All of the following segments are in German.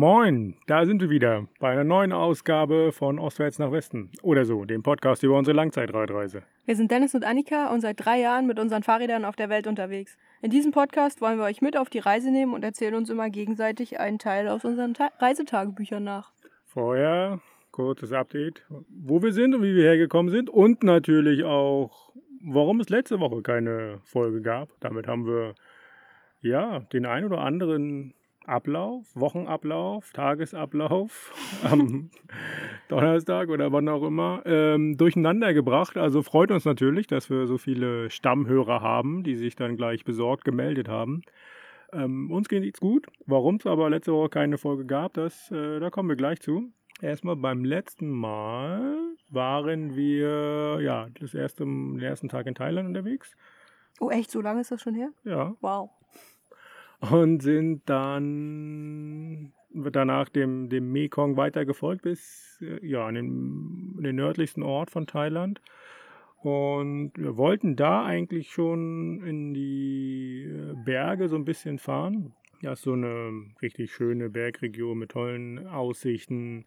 Moin, da sind wir wieder bei einer neuen Ausgabe von Ostwärts nach Westen oder so, dem Podcast über unsere Langzeitradreise. Wir sind Dennis und Annika und seit drei Jahren mit unseren Fahrrädern auf der Welt unterwegs. In diesem Podcast wollen wir euch mit auf die Reise nehmen und erzählen uns immer gegenseitig einen Teil aus unseren Ta Reisetagebüchern nach. Vorher kurzes Update, wo wir sind und wie wir hergekommen sind und natürlich auch, warum es letzte Woche keine Folge gab. Damit haben wir ja den ein oder anderen Ablauf, Wochenablauf, Tagesablauf am Donnerstag oder wann auch immer ähm, durcheinander gebracht. Also freut uns natürlich, dass wir so viele Stammhörer haben, die sich dann gleich besorgt gemeldet haben. Ähm, uns geht's gut. Warum es aber letzte Woche keine Folge gab, das, äh, da kommen wir gleich zu. Erstmal beim letzten Mal waren wir ja das erste, den ersten Tag in Thailand unterwegs. Oh, echt? So lange ist das schon her? Ja. Wow. Und sind dann danach dem, dem Mekong weitergefolgt bis äh, ja, an den, den nördlichsten Ort von Thailand. Und wir wollten da eigentlich schon in die äh, Berge so ein bisschen fahren. Ja, ist so eine richtig schöne Bergregion mit tollen Aussichten.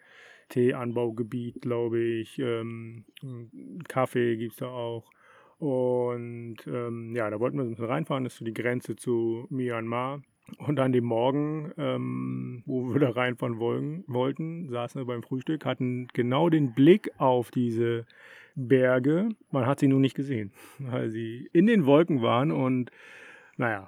Teeanbaugebiet, glaube ich. Ähm, Kaffee gibt es da auch. Und ähm, ja, da wollten wir ein bisschen reinfahren, das ist so die Grenze zu Myanmar. Und an dem Morgen, ähm, wo wir da reinfahren wollen, wollten, saßen wir beim Frühstück, hatten genau den Blick auf diese Berge. Man hat sie nur nicht gesehen, weil sie in den Wolken waren. Und naja,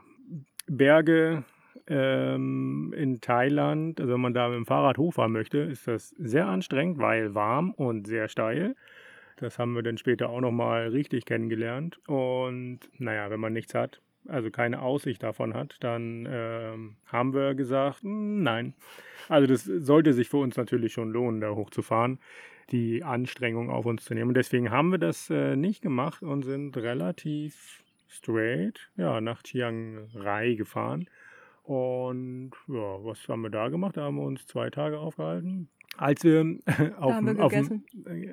Berge ähm, in Thailand, also wenn man da mit dem Fahrrad hochfahren möchte, ist das sehr anstrengend, weil warm und sehr steil. Das haben wir dann später auch nochmal richtig kennengelernt. Und naja, wenn man nichts hat, also keine Aussicht davon hat, dann ähm, haben wir gesagt, hm, nein. Also das sollte sich für uns natürlich schon lohnen, da hochzufahren, die Anstrengung auf uns zu nehmen. Und deswegen haben wir das äh, nicht gemacht und sind relativ straight ja, nach Chiang Rai gefahren. Und ja, was haben wir da gemacht? Da haben wir uns zwei Tage aufgehalten. Als wir, auf dem, wir auf dem,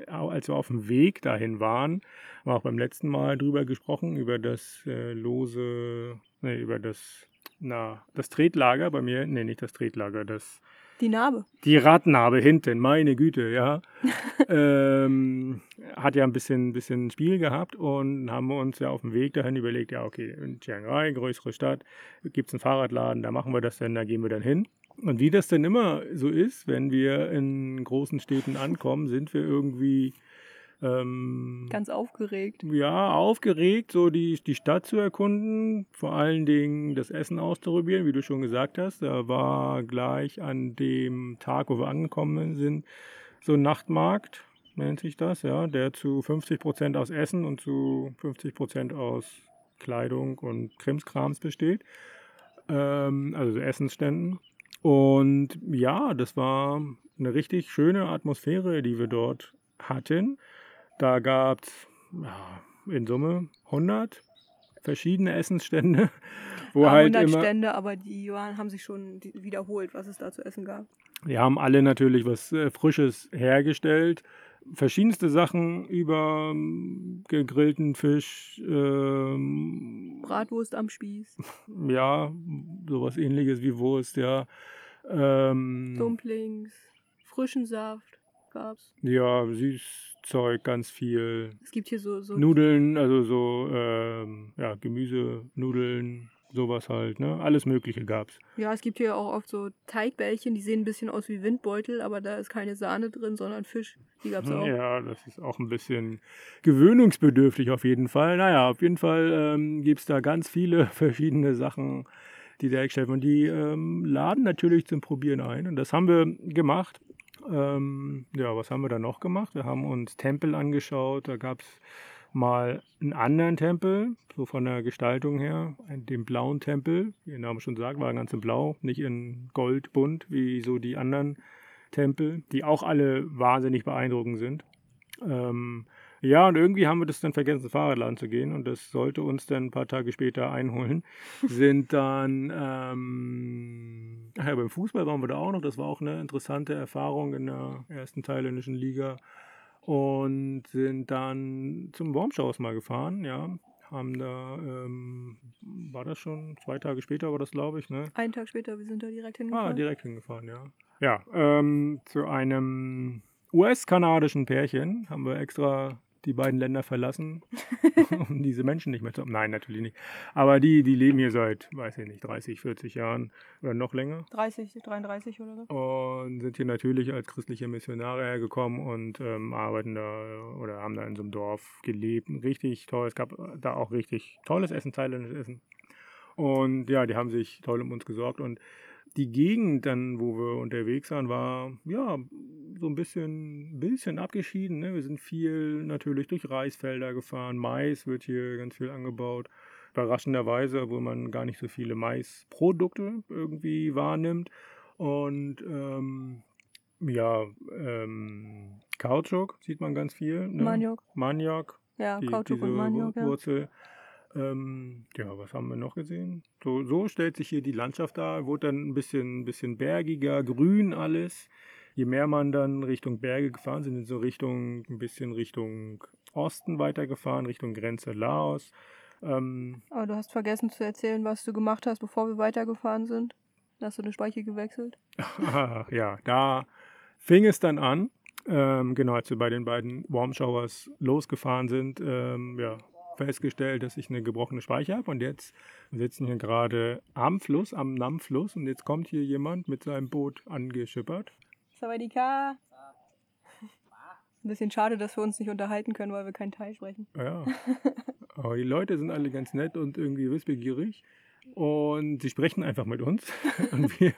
als wir auf dem Weg dahin waren, haben wir auch beim letzten Mal drüber gesprochen, über das äh, lose, nee, über das, na, das Tretlager bei mir, nee, nicht das Tretlager, das die Narbe. Die Radnarbe hinten, meine Güte, ja. ähm, hat ja ein bisschen, bisschen Spiel gehabt und haben wir uns ja auf dem Weg dahin überlegt, ja, okay, in Chiang Rai, größere Stadt, gibt es einen Fahrradladen, da machen wir das dann, da gehen wir dann hin. Und wie das denn immer so ist, wenn wir in großen Städten ankommen, sind wir irgendwie ähm, ganz aufgeregt. Ja, aufgeregt, so die, die Stadt zu erkunden, vor allen Dingen das Essen auszuprobieren, wie du schon gesagt hast. Da war gleich an dem Tag, wo wir angekommen sind, so ein Nachtmarkt, nennt sich das, ja, der zu 50 Prozent aus Essen und zu 50 Prozent aus Kleidung und Krimskrams besteht. Ähm, also Essensständen. Und ja, das war eine richtig schöne Atmosphäre, die wir dort hatten. Da gab es ja, in Summe 100 verschiedene Essensstände. Wo ja, halt 100 immer, Stände, aber die haben sich schon wiederholt, was es da zu essen gab. Die haben alle natürlich was äh, Frisches hergestellt. Verschiedenste Sachen über ähm, gegrillten Fisch. Ähm, Bratwurst am Spieß. Ja, sowas ähnliches wie Wurst, ja. Ähm, Dumplings, frischen Saft gab's. Ja, Süßzeug, ganz viel. Es gibt hier so, so Nudeln, also so ähm, ja, Gemüse, Nudeln, sowas halt, ne? Alles Mögliche gab's. Ja, es gibt hier auch oft so Teigbällchen, die sehen ein bisschen aus wie Windbeutel, aber da ist keine Sahne drin, sondern Fisch. Die gab's auch. Ja, das ist auch ein bisschen gewöhnungsbedürftig auf jeden Fall. Naja, auf jeden Fall ähm, gibt es da ganz viele verschiedene Sachen, die da hergestellt werden. Und die ähm, laden natürlich zum Probieren ein. Und das haben wir gemacht. Ähm, ja, was haben wir da noch gemacht? Wir haben uns Tempel angeschaut. Da gab es mal einen anderen Tempel, so von der Gestaltung her, den blauen Tempel. Wie der Name schon sagt, war ganz in Blau, nicht in Goldbunt wie so die anderen Tempel, die auch alle wahnsinnig beeindruckend sind. Ähm, ja, und irgendwie haben wir das dann vergessen, Fahrradladen zu gehen und das sollte uns dann ein paar Tage später einholen. Sind dann, ähm, ach ja, beim Fußball waren wir da auch noch. Das war auch eine interessante Erfahrung in der ersten thailändischen Liga. Und sind dann zum Wormschaus mal gefahren, ja. Haben da, ähm, war das schon zwei Tage später, war das glaube ich, ne? Einen Tag später, wir sind da direkt hingefahren. Ah, direkt hingefahren, ja Ja, ähm, zu einem US-kanadischen Pärchen haben wir extra die beiden Länder verlassen, um diese Menschen nicht mehr zu haben. Nein, natürlich nicht. Aber die, die leben hier seit, weiß ich nicht, 30, 40 Jahren oder noch länger. 30, 33 oder so. Und sind hier natürlich als christliche Missionare hergekommen und ähm, arbeiten da oder haben da in so einem Dorf gelebt. Richtig toll. Es gab da auch richtig tolles Essen, thailändisches Essen. Und ja, die haben sich toll um uns gesorgt und die Gegend dann, wo wir unterwegs waren, war ja so ein bisschen, bisschen abgeschieden. Ne? Wir sind viel natürlich durch Reisfelder gefahren. Mais wird hier ganz viel angebaut. Überraschenderweise, wo man gar nicht so viele Maisprodukte irgendwie wahrnimmt. Und ähm, ja, ähm, Kautschuk sieht man ganz viel. Ne? Maniok. Maniok. Ja, die- Kautschuk und Maniok. Ja. Ähm, ja, was haben wir noch gesehen? So, so stellt sich hier die Landschaft dar. Wurde dann ein bisschen, bisschen bergiger, grün alles. Je mehr man dann Richtung Berge gefahren sind, so Richtung, ein bisschen Richtung Osten weitergefahren, Richtung Grenze Laos. Ähm, Aber du hast vergessen zu erzählen, was du gemacht hast, bevor wir weitergefahren sind. Hast du eine Speiche gewechselt? Ach, ja, da fing es dann an. Ähm, genau, als wir bei den beiden Warm Showers losgefahren sind, ähm, ja, festgestellt, dass ich eine gebrochene Speiche habe. Und jetzt sitzen hier gerade am Fluss, am Nam-Fluss. Und jetzt kommt hier jemand mit seinem Boot angeschippert. Sawadika. Ein bisschen schade, dass wir uns nicht unterhalten können, weil wir keinen Thai sprechen. Ja. Aber die Leute sind alle ganz nett und irgendwie wissbegierig. Und sie sprechen einfach mit uns. Und wir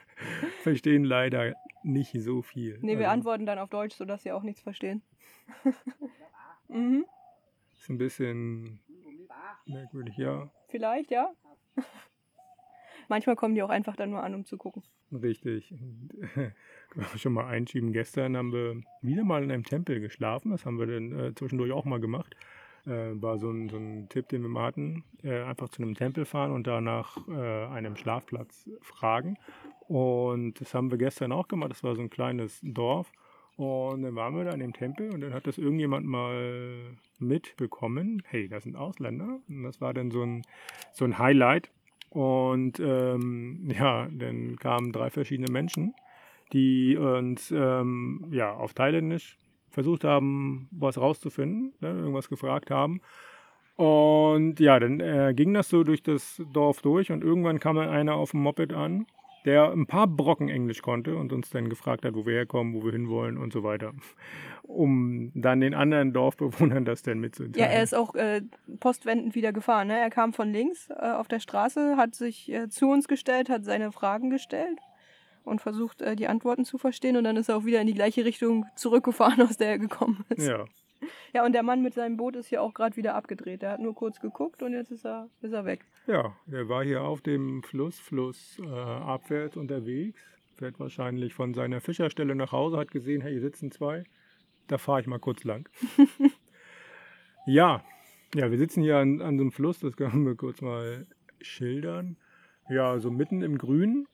verstehen leider nicht so viel. Nee, wir Also, antworten dann auf Deutsch, sodass sie auch nichts verstehen. mhm. Ist ein bisschen merkwürdig, ja. Vielleicht, ja. Manchmal kommen die auch einfach dann nur an, um zu gucken. Richtig. Wir schon mal einschieben. Gestern haben wir wieder mal in einem Tempel geschlafen. Das haben wir dann äh, zwischendurch auch mal gemacht. Äh, war so ein, so ein Tipp, den wir mal hatten. Äh, einfach zu einem Tempel fahren und danach äh, einem Schlafplatz fragen. Und das haben wir gestern auch gemacht. Das war so ein kleines Dorf. Und dann waren wir da in dem Tempel und dann hat das irgendjemand mal mitbekommen. Hey, das sind Ausländer. Und das war dann so ein, so ein Highlight. Und ähm, ja, dann kamen drei verschiedene Menschen, die uns ähm, ja, auf Thailändisch versucht haben, was rauszufinden, ne, irgendwas gefragt haben. Und ja, dann äh, ging das so durch das Dorf durch und irgendwann kam einer auf dem Moped an, der ein paar Brocken Englisch konnte und uns dann gefragt hat, wo wir herkommen, wo wir hinwollen und so weiter. Um dann den anderen Dorfbewohnern das dann mitzuteilen. Ja, er ist auch äh, postwendend wieder gefahren. Ne? Er kam von links äh, auf der Straße, hat sich äh, zu uns gestellt, hat seine Fragen gestellt und versucht, äh, die Antworten zu verstehen. Und dann ist er auch wieder in die gleiche Richtung zurückgefahren, aus der er gekommen ist. Ja, Ja, und der Mann mit seinem Boot ist hier auch gerade wieder abgedreht. Er hat nur kurz geguckt und jetzt ist er, ist er weg. Ja, der war hier auf dem Fluss, Fluss äh, abwärts unterwegs. Fährt wahrscheinlich von seiner Fischerstelle nach Hause, hat gesehen, hey, hier sitzen zwei. Da fahre ich mal kurz lang. ja, ja, wir sitzen hier an, an so einem Fluss, das können wir kurz mal schildern. Ja, so mitten im Grün.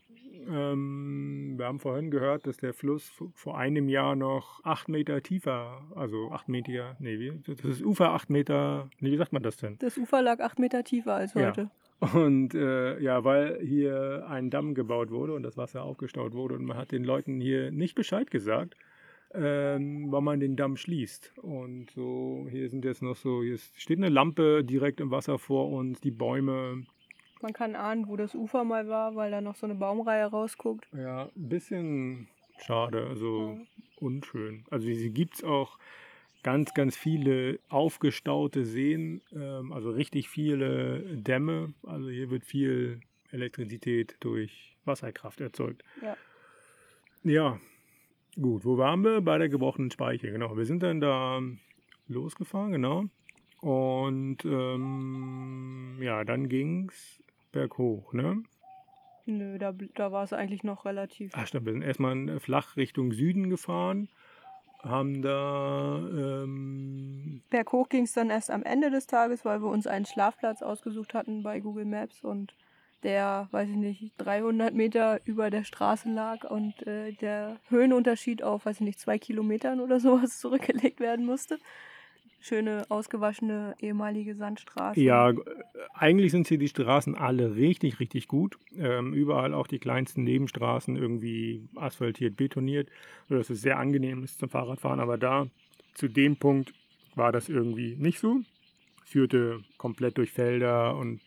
Ähm, wir haben vorhin gehört, dass der Fluss vor einem Jahr noch acht Meter tiefer, also acht Meter, nee, wie, das ist Ufer acht Meter, nee, wie sagt man das denn? Das Ufer lag acht Meter tiefer als Ja. heute. Und äh, ja, weil hier ein Damm gebaut wurde und das Wasser aufgestaut wurde und man hat den Leuten hier nicht Bescheid gesagt, ähm, wann man den Damm schließt. Und so, hier sind jetzt noch so, hier steht eine Lampe direkt im Wasser vor uns, die Bäume. Man kann ahnen, wo das Ufer mal war, weil da noch so eine Baumreihe rausguckt. Ja, ein bisschen schade, also unschön. Also hier gibt es auch ganz, ganz viele aufgestaute Seen, ähm, also richtig viele Dämme. Also hier wird viel Elektrizität durch Wasserkraft erzeugt. Ja. Ja, gut. Wo waren wir? Bei der gebrochenen Speiche, genau. Wir sind dann da losgefahren, genau. Und ähm, ja, dann ging's berghoch, ne? Nö, da, da war es eigentlich noch relativ. Ach stimmt, wir sind erstmal flach Richtung Süden gefahren, haben da ähm, Berghoch ging es dann erst am Ende des Tages, weil wir uns einen Schlafplatz ausgesucht hatten bei Google Maps und der, weiß ich nicht, 300 Meter über der Straße lag und äh, der Höhenunterschied auf, weiß ich nicht, zwei Kilometern oder sowas zurückgelegt werden musste. Schöne, ausgewaschene ehemalige Sandstraße. Ja, g- eigentlich sind hier die Straßen alle richtig, richtig gut. Ähm, überall auch die kleinsten Nebenstraßen irgendwie asphaltiert, betoniert, sodass es sehr angenehm ist zum Fahrradfahren. Aber da, zu dem Punkt, war das irgendwie nicht so. Führte komplett durch Felder und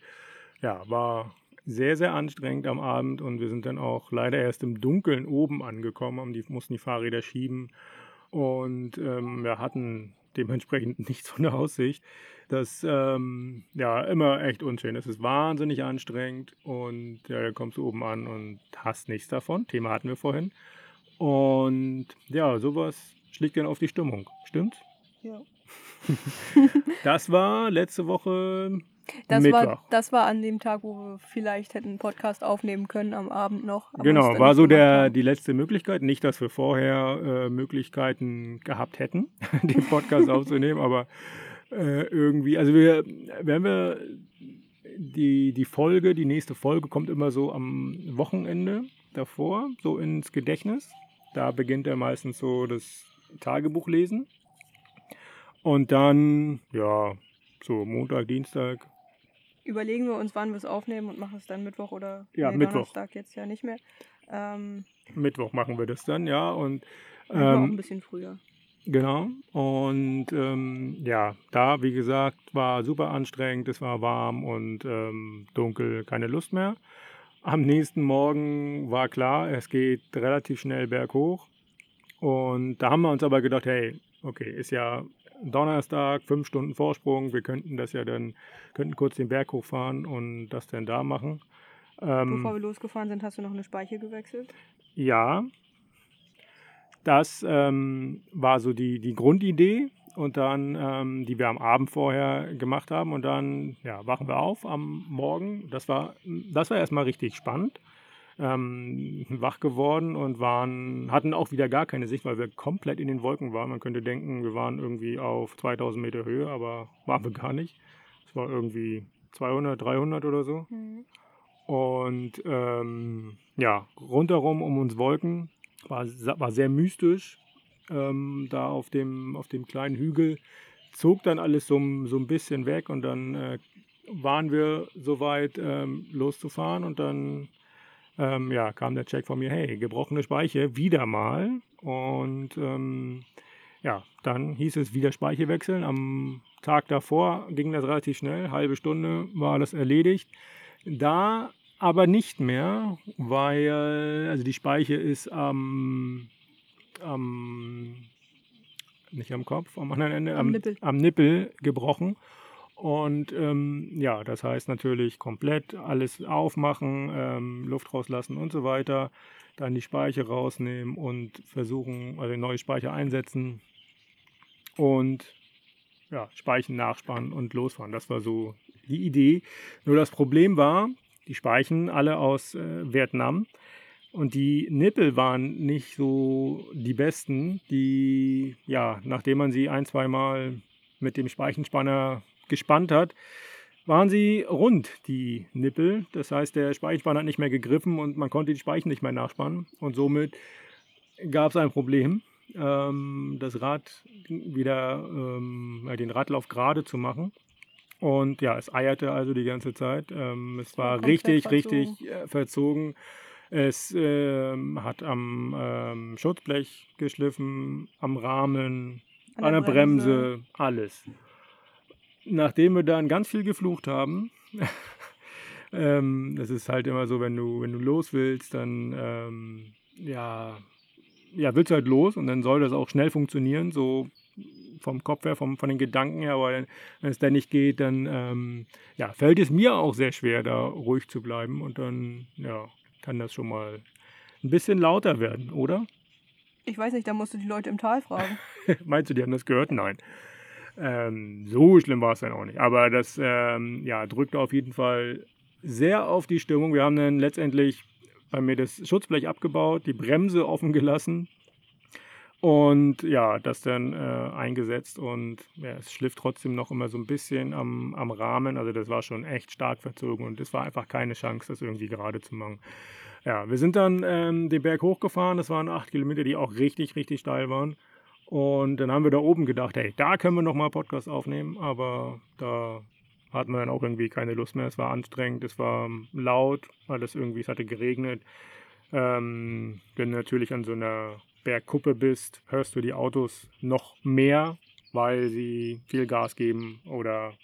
ja, war sehr, sehr anstrengend am Abend. Und wir sind dann auch leider erst im Dunkeln oben angekommen, die, mussten die Fahrräder schieben und ähm, wir hatten dementsprechend nicht so eine Aussicht. Das ähm, ja immer echt unschön. Es ist wahnsinnig anstrengend und ja, da kommst du oben an und hast nichts davon. Thema hatten wir vorhin. Und ja, sowas schlägt dann auf die Stimmung. Stimmt? Ja. Das war letzte Woche Das Mittwoch. war, das war an dem Tag, wo wir vielleicht hätten einen Podcast aufnehmen können am Abend noch. genau, war so der, haben. die letzte Möglichkeit. Nicht, dass wir vorher äh, Möglichkeiten gehabt hätten, den Podcast aufzunehmen, aber äh, irgendwie, also wir, wenn wir die, die Folge, die nächste Folge kommt immer so am Wochenende davor, so ins Gedächtnis. Da beginnt er meistens so das Tagebuchlesen. Und dann, ja, so Montag, Dienstag, Überlegen wir uns, wann wir es aufnehmen und machen es dann Mittwoch oder Ja, nee, Mittwoch. Donnerstag jetzt ja nicht mehr. Ähm, Mittwoch machen wir das dann, ja. Und manchmal auch ein ähm, bisschen früher. Genau. Und ähm, ja, da, wie gesagt, war super anstrengend, es war warm und ähm, dunkel, keine Lust mehr. Am nächsten Morgen war klar, es geht relativ schnell berghoch. Und da haben wir uns aber gedacht, hey, okay, ist ja Donnerstag, fünf Stunden Vorsprung, wir könnten das ja dann, könnten kurz den Berg hochfahren und das dann da machen. Ähm, Bevor wir losgefahren sind, hast du noch eine Speiche gewechselt. ja, das ähm, war so die, die Grundidee und dann, ähm, die wir am Abend vorher gemacht haben und dann ja, wachen wir auf am Morgen. Das war, das war erstmal richtig spannend. Ähm, wach geworden und waren, hatten auch wieder gar keine Sicht, weil wir komplett in den Wolken waren. Man könnte denken, wir waren irgendwie auf 2000 Meter Höhe, aber waren wir gar nicht. Es war irgendwie 200, 300 oder so. Mhm. Und ähm, ja, rundherum um uns Wolken war, war sehr mystisch. Ähm, da auf dem, auf dem kleinen Hügel zog dann alles so, ein- so ein bisschen weg und dann äh, waren wir soweit ähm, loszufahren und dann ähm, ja, kam der Check von mir, hey, gebrochene Speiche, wieder mal. Und ähm, ja, dann hieß es wieder Speiche wechseln. Am Tag davor ging das relativ schnell, halbe Stunde war das erledigt. Da aber nicht mehr, weil also die Speiche ist am, am nicht am Kopf, am anderen Ende, Am Nippel. am Nippel gebrochen. Und ähm, ja, das heißt natürlich komplett alles aufmachen, ähm, Luft rauslassen und so weiter. Dann die Speiche rausnehmen und versuchen, also neue Speicher einsetzen und ja, Speichen nachspannen und losfahren. Das war so die Idee. Nur das Problem war, die Speichen alle aus äh, Vietnam und die Nippel waren nicht so die besten, die, ja, nachdem man sie ein, zweimal mit dem Speichenspanner gespannt hat, waren sie rund, die Nippel. Das heißt, der Speichenspanner hat nicht mehr gegriffen und man konnte die Speichen nicht mehr nachspannen. Und somit gab es ein Problem, ähm, das Rad wieder, ähm, den Radlauf gerade zu machen. Und ja, es eierte also die ganze Zeit. Ähm, es war richtig, verzogen. richtig äh, verzogen. Es ähm, hat am ähm, Schutzblech geschliffen, am Rahmen, an, der Bremse. alles. Nachdem wir dann ganz viel geflucht haben, ähm, das ist halt immer so, wenn du, wenn du los willst, dann ähm, ja, ja, willst du halt los und dann soll das auch schnell funktionieren, so vom Kopf her, vom, von den Gedanken her, aber wenn es dann nicht geht, dann ähm, ja, fällt es mir auch sehr schwer, da ruhig zu bleiben und dann ja, kann das schon mal ein bisschen lauter werden, oder? Ich weiß nicht, da musst du die Leute im Tal fragen. Meinst du, die haben das gehört? Nein. Ähm, so schlimm war es dann auch nicht. Aber das ähm, ja, drückte auf jeden Fall sehr auf die Stimmung. Wir haben dann letztendlich bei mir das Schutzblech abgebaut, die Bremse offen gelassen und ja, das dann äh, eingesetzt. Und ja, es schliff trotzdem noch immer so ein bisschen am, am Rahmen. Also das war schon echt stark verzogen und es war einfach keine Chance, das irgendwie gerade zu machen. Ja, wir sind dann ähm, den Berg hochgefahren. Das waren acht Kilometer, die auch richtig, richtig steil waren. Und dann haben wir da oben gedacht, hey, da können wir nochmal Podcast aufnehmen, aber da hatten wir dann auch irgendwie keine Lust mehr. Es war anstrengend, es war laut, weil es irgendwie, es hatte geregnet. Ähm, wenn du natürlich an so einer Bergkuppe bist, hörst du die Autos noch mehr, weil sie viel Gas geben oder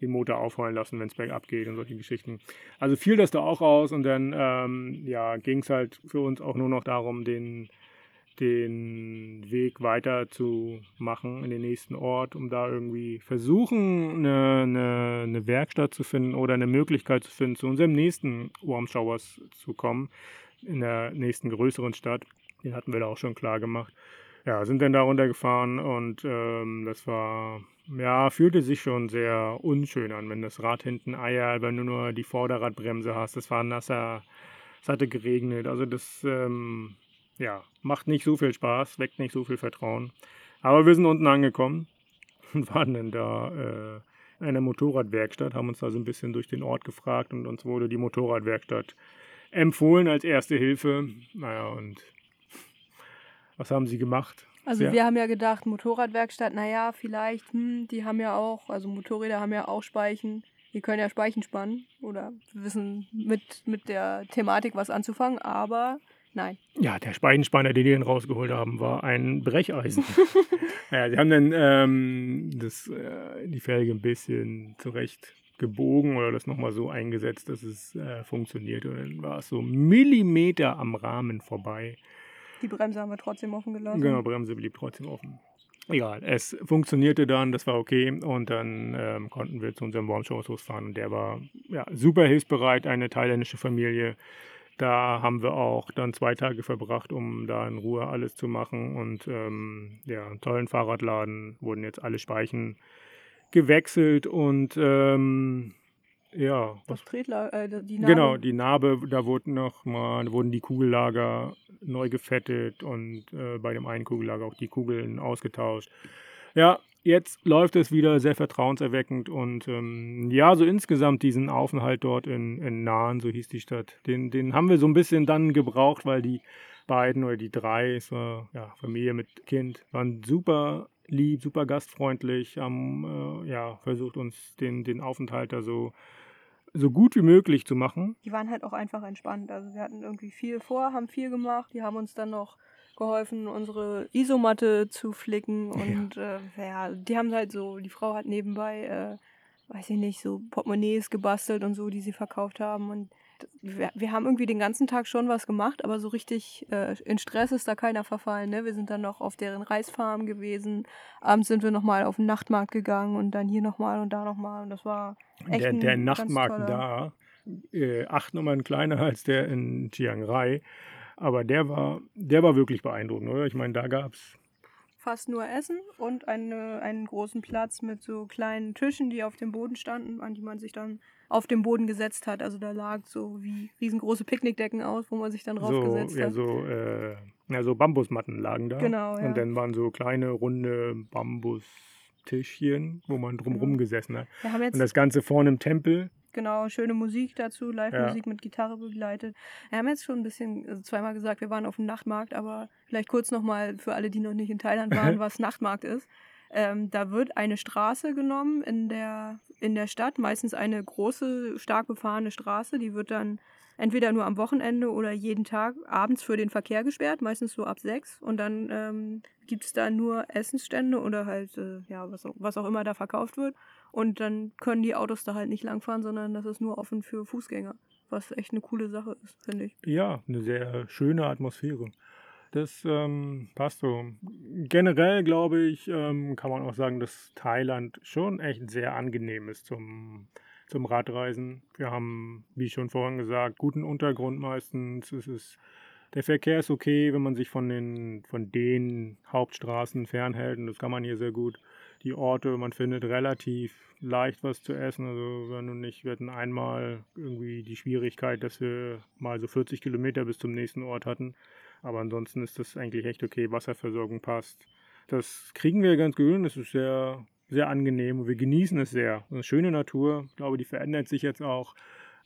den Motor aufheulen lassen, wenn es bergab geht und solche Geschichten. Also fiel das da auch aus und dann ähm, ja, ging es halt für uns auch nur noch darum, den, den Weg weiter zu machen in den nächsten Ort, um da irgendwie versuchen, eine, eine, eine Werkstatt zu finden oder eine Möglichkeit zu finden, zu unserem nächsten Warm Showers zu kommen, in der nächsten größeren Stadt. Den hatten wir da auch schon klar gemacht. Ja, sind dann da runtergefahren und ähm, das war ja, fühlte sich schon sehr unschön an, wenn das Rad hinten eiert, wenn du nur die Vorderradbremse hast. Es war nasser, es hatte geregnet. Also das, ähm, ja, macht nicht so viel Spaß, weckt nicht so viel Vertrauen. Aber wir sind unten angekommen und waren dann da äh, in einer Motorradwerkstatt, haben uns da so ein bisschen durch den Ort gefragt und uns wurde die Motorradwerkstatt empfohlen als erste Hilfe. Naja, und was haben sie gemacht? Also ja. wir haben ja gedacht, Motorradwerkstatt, naja, vielleicht, hm, die haben ja auch, also Motorräder haben ja auch Speichen. Die können ja Speichen spannen oder wissen mit, mit der Thematik was anzufangen, aber nein. Ja, der Speichenspanner, den die dann rausgeholt haben, war ein Brecheisen. ja, sie haben dann ähm, das, äh, die Felge ein bisschen zurecht gebogen oder das nochmal so eingesetzt, dass es äh, funktioniert. Und dann war es so Millimeter am Rahmen vorbei. Die Bremse haben wir trotzdem offen gelassen. Genau, Bremse blieb trotzdem offen. Egal, es funktionierte dann, das war okay und dann ähm, konnten wir zu unserem Warmshows fahren und der war ja, super hilfsbereit, eine thailändische Familie. Da haben wir auch dann zwei Tage verbracht, um da in Ruhe alles zu machen und ähm, ja, einen tollen Fahrradladen wurden jetzt alle Speichen gewechselt und ähm, ja. Das Tretla äh, die Narbe. Genau, die Narbe, da wurden noch mal, wurden die Kugellager neu gefettet und äh, bei dem einen Kugellager auch die Kugeln ausgetauscht. Ja, jetzt läuft es wieder sehr vertrauenserweckend und ähm, ja, so insgesamt diesen Aufenthalt dort in, in Nahen, so hieß die Stadt, den, den haben wir so ein bisschen dann gebraucht, weil die beiden oder die drei, es war ja, Familie mit Kind, waren super lieb, super gastfreundlich, haben äh, ja, versucht uns den, den Aufenthalt da so so gut wie möglich zu machen. Die waren halt auch einfach entspannt. Also wir hatten irgendwie viel vor, haben viel gemacht. Die haben uns dann noch geholfen, unsere Isomatte zu flicken und ja, äh, ja die haben halt so, die Frau hat nebenbei, äh, weiß ich nicht, so Portemonnaies gebastelt und so, die sie verkauft haben und wir, wir, haben irgendwie den ganzen Tag schon was gemacht, aber so richtig äh, in Stress ist da keiner verfallen. Ne? Wir sind dann noch auf deren Reisfarm gewesen. Abends sind wir nochmal auf den Nachtmarkt gegangen und dann hier nochmal und da nochmal. Und das war echt Der, der Nachtmarkt da, äh, acht Nummern kleiner als der in Chiang Rai. Aber der war, der war wirklich beeindruckend, oder? Ich meine, da gab es fast nur Essen und eine, einen großen Platz mit so kleinen Tischen, die auf dem Boden standen, an die man sich dann auf dem Boden gesetzt hat. Also da lag so wie riesengroße Picknickdecken aus, wo man sich dann draufgesetzt so, ja, hat. So, äh, ja, so Bambusmatten lagen da. Genau, ja. Und dann waren so kleine, runde Bambustischchen, wo man drumherum genau. gesessen hat. Und das Ganze vorne im Tempel. Genau, schöne Musik dazu, Live-Musik ja. mit Gitarre begleitet. Wir haben jetzt schon ein bisschen, also zweimal gesagt, wir waren auf dem Nachtmarkt, aber vielleicht kurz nochmal für alle, die noch nicht in Thailand waren, was Nachtmarkt ist. Ähm, da wird eine Straße genommen in der, in der Stadt, meistens eine große, stark befahrene Straße, die wird dann entweder nur am Wochenende oder jeden Tag abends für den Verkehr gesperrt, meistens so ab sechs. Und dann ähm, gibt es da nur Essensstände oder halt, äh, ja, was auch, was auch immer da verkauft wird. Und dann können die Autos da halt nicht langfahren, sondern das ist nur offen für Fußgänger. Was echt eine coole Sache ist, finde ich. Ja, eine sehr schöne Atmosphäre. Das ähm, passt so. Generell glaube ich, ähm, kann man auch sagen, dass Thailand schon echt sehr angenehm ist zum, zum Radreisen. Wir haben, wie schon vorhin gesagt, guten Untergrund meistens. Es ist, der Verkehr ist okay, wenn man sich von den, von den Hauptstraßen fernhält und das kann man hier sehr gut. Die Orte, man findet relativ leicht was zu essen. Also wenn du nicht, wir hatten einmal irgendwie die Schwierigkeit, dass wir mal so 40 Kilometer bis zum nächsten Ort hatten. Aber ansonsten ist das eigentlich echt okay. Wasserversorgung passt. Das kriegen wir ganz gut es ist sehr, sehr angenehm und wir genießen es sehr. Eine schöne Natur. Ich glaube, die verändert sich jetzt auch.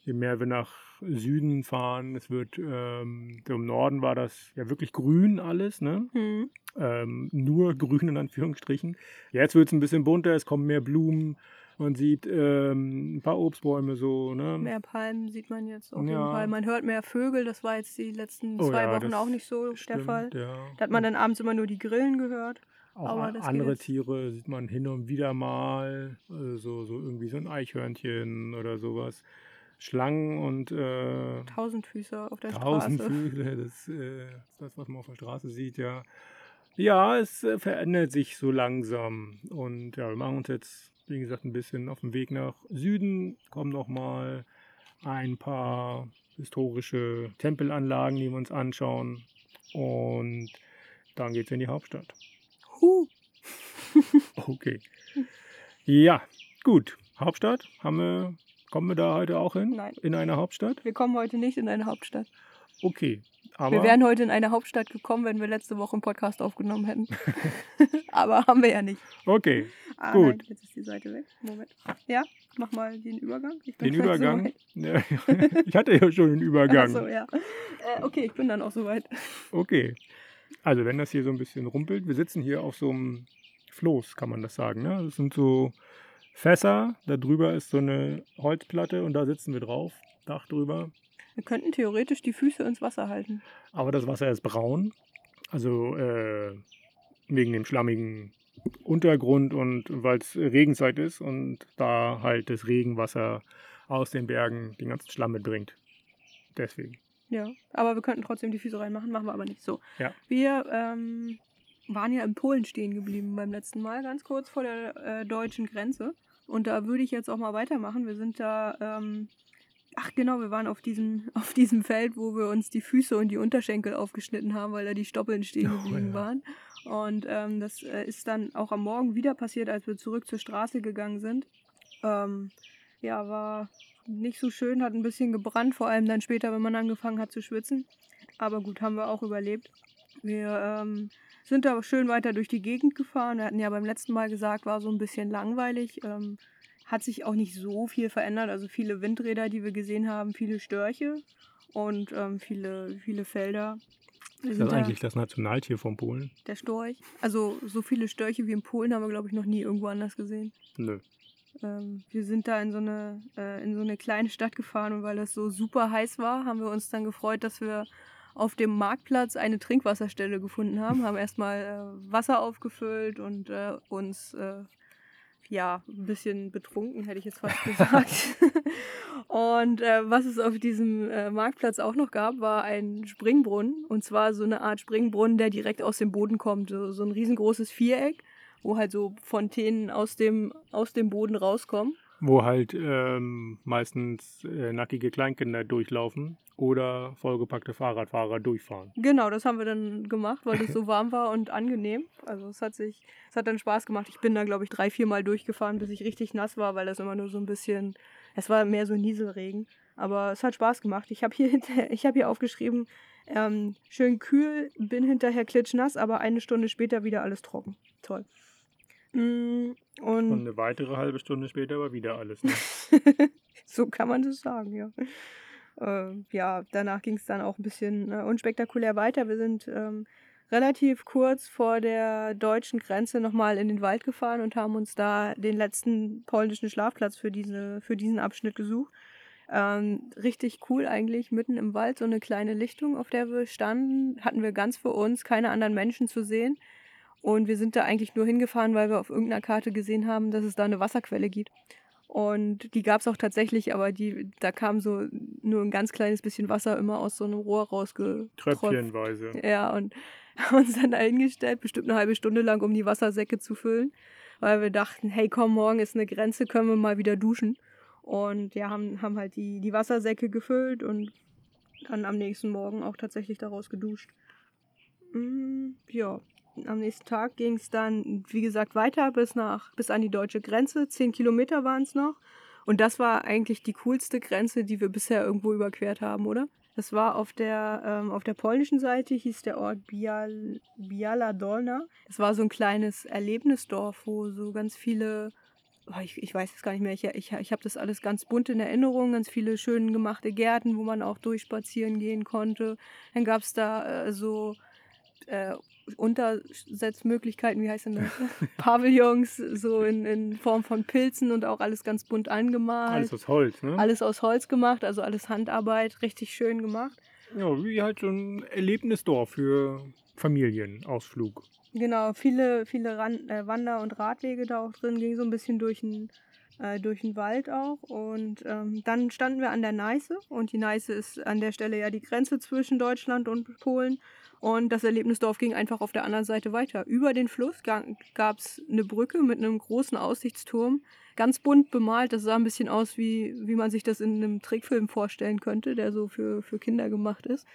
je mehr wir nach Süden fahren, es wird, ähm, im Norden war das ja wirklich grün alles, ne? Hm. Ähm, nur grün in Anführungsstrichen. Jetzt wird es ein bisschen bunter, es kommen mehr Blumen, man sieht ähm, ein paar Obstbäume so, ne? Mehr Palmen sieht man jetzt auf jeden Ja. Fall. Man hört mehr Vögel, das war jetzt die letzten Oh zwei ja, Wochen auch nicht so der Stimmt, Fall. Ja. Da hat man dann abends immer nur die Grillen gehört. Auch aber das andere. Tiere sieht man hin und wieder mal, äh, so, so irgendwie so ein Eichhörnchen oder sowas. Schlangen und äh, Tausendfüßer auf der Straße. Tausendfüße, das äh, ist das, was man auf der Straße sieht, ja. Ja, es äh, verändert sich so langsam. Und ja, wir machen uns jetzt, wie gesagt, ein bisschen auf den Weg nach Süden, kommen nochmal ein paar historische Tempelanlagen, die wir uns anschauen. Und dann geht's in die Hauptstadt. Huh. Okay. Ja, gut. Hauptstadt, haben wir, kommen wir da heute auch hin? Nein. In eine Hauptstadt? Wir kommen heute nicht in eine Hauptstadt. Okay. Aber Wir wären heute in eine Hauptstadt gekommen, wenn wir letzte Woche einen Podcast aufgenommen hätten. Aber haben wir ja nicht. okay. Ah, Gut. Nein, jetzt ist die Seite weg. Moment. Ja, mach mal den Übergang. Den Übergang. Ja, ich hatte ja schon einen Übergang. Achso, ja. Äh, okay, ich bin dann auch soweit. Okay. Also wenn das hier so ein bisschen rumpelt, wir sitzen hier auf so einem Floß, kann man das sagen. Ne? Das sind so Fässer, da drüber ist so eine Holzplatte und da sitzen wir drauf, Dach drüber. Wir könnten theoretisch die Füße ins Wasser halten. Aber das Wasser ist braun, also äh, wegen dem schlammigen Untergrund und weil es Regenzeit ist und da halt das Regenwasser aus den Bergen den ganzen Schlamm mitbringt. Deswegen. Ja, aber wir könnten trotzdem die Füße reinmachen, machen wir aber nicht so. Ja. Wir ähm, waren ja in Polen stehen geblieben beim letzten Mal, ganz kurz vor der äh, deutschen Grenze. Und da würde ich jetzt auch mal weitermachen. Wir sind da, ähm, ach genau, wir waren auf diesem, auf diesem Feld, wo wir uns die Füße und die Unterschenkel aufgeschnitten haben, weil da die Stoppeln stehen Oh, geblieben ja. waren. Und ähm, das äh, ist dann auch am Morgen wieder passiert, als wir zurück zur Straße gegangen sind. Ähm, ja, war nicht so schön, hat ein bisschen gebrannt, vor allem dann später, wenn man angefangen hat zu schwitzen. Aber gut, haben wir auch überlebt. Wir ähm, sind da schön weiter durch die Gegend gefahren. Wir hatten ja beim letzten Mal gesagt, war so ein bisschen langweilig. Ähm, hat sich auch nicht so viel verändert. Also viele Windräder, die wir gesehen haben, viele Störche und ähm, viele, viele Felder. Wir Ist das da- eigentlich das Nationaltier von Polen? der Storch. Also so viele Störche wie in Polen haben wir, glaube ich, noch nie irgendwo anders gesehen. Nö. Ähm, wir sind da in so, eine, äh, in so eine kleine Stadt gefahren und weil es so super heiß war, haben wir uns dann gefreut, dass wir auf dem Marktplatz eine Trinkwasserstelle gefunden haben. Haben erstmal äh, Wasser aufgefüllt und äh, uns äh, ja ein bisschen betrunken, hätte ich jetzt fast gesagt. und äh, was es auf diesem äh, Marktplatz auch noch gab, war ein Springbrunnen. Und zwar so eine Art Springbrunnen, der direkt aus dem Boden kommt. So, so ein riesengroßes Viereck wo halt so Fontänen aus dem, aus dem Boden rauskommen. Wo halt ähm, meistens äh, nackige Kleinkinder durchlaufen oder vollgepackte Fahrradfahrer durchfahren. Genau, das haben wir dann gemacht, weil es so warm war und angenehm. Also es hat sich, es hat dann Spaß gemacht. Ich bin da, glaube ich, drei, vier Mal durchgefahren, bis ich richtig nass war, weil das immer nur so ein bisschen, es war mehr so Nieselregen. Aber es hat Spaß gemacht. Ich habe hier, hinter- ich hab hier aufgeschrieben, ähm, schön kühl, bin hinterher klitschnass, aber eine Stunde später wieder alles trocken. Toll. Mm, Und Und eine weitere halbe Stunde später war wieder alles. Ne? so kann man das sagen, ja. Äh, ja, danach ging es dann auch ein bisschen äh, unspektakulär weiter. Wir sind ähm, relativ kurz vor der deutschen Grenze nochmal in den Wald gefahren und haben uns da den letzten polnischen Schlafplatz für, diese, für diesen Abschnitt gesucht. Ähm, richtig cool eigentlich, mitten im Wald, so eine kleine Lichtung, auf der wir standen, hatten wir ganz für uns, keine anderen Menschen zu sehen. Und wir sind da eigentlich nur hingefahren, weil wir auf irgendeiner Karte gesehen haben, dass es da eine Wasserquelle gibt. Und die gab es auch tatsächlich, aber die, da kam so nur ein ganz kleines bisschen Wasser immer aus so einem Rohr rausgetropft. Tröpfchenweise. Ja, und haben uns dann da hingestellt, bestimmt eine halbe Stunde lang, um die Wassersäcke zu füllen. Weil wir dachten, hey komm, morgen ist eine Grenze, können wir mal wieder duschen. Und ja, haben, haben halt die, die Wassersäcke gefüllt und dann am nächsten Morgen auch tatsächlich daraus geduscht. Mm, ja, am nächsten Tag ging es dann, wie gesagt, weiter bis nach bis an die deutsche Grenze. Zehn Kilometer waren es noch. Und das war eigentlich die coolste Grenze, die wir bisher irgendwo überquert haben, oder? Das war auf der, ähm, auf der polnischen Seite, hieß der Ort Bial, Biala Dolna. Das war so ein kleines Erlebnisdorf, wo so ganz viele oh, ich, ich weiß es gar nicht mehr, ich, ich, ich habe das alles ganz bunt in Erinnerung, ganz viele schön gemachte Gärten, wo man auch durchspazieren gehen konnte. Dann gab es da äh, so äh, Untersetzmöglichkeiten, wie heißt denn das? Pavillons, so in, in Form von Pilzen und auch alles ganz bunt angemalt. Alles aus Holz, ne? Alles aus Holz gemacht, also alles Handarbeit, richtig schön gemacht. Ja, wie halt so ein Erlebnisdorf für Familienausflug. Genau, viele, viele Ran äh, Wander- und Radwege da auch drin, ging so ein bisschen durch den, äh, durch den Wald auch. Und ähm, dann standen wir an der Neiße und die Neiße ist an der Stelle ja die Grenze zwischen Deutschland und Polen. Und das Erlebnisdorf ging einfach auf der anderen Seite weiter. Über den Fluss gab es eine Brücke mit einem großen Aussichtsturm, ganz bunt bemalt. Das sah ein bisschen aus, wie, wie man sich das in einem Trickfilm vorstellen könnte, der so für, für Kinder gemacht ist.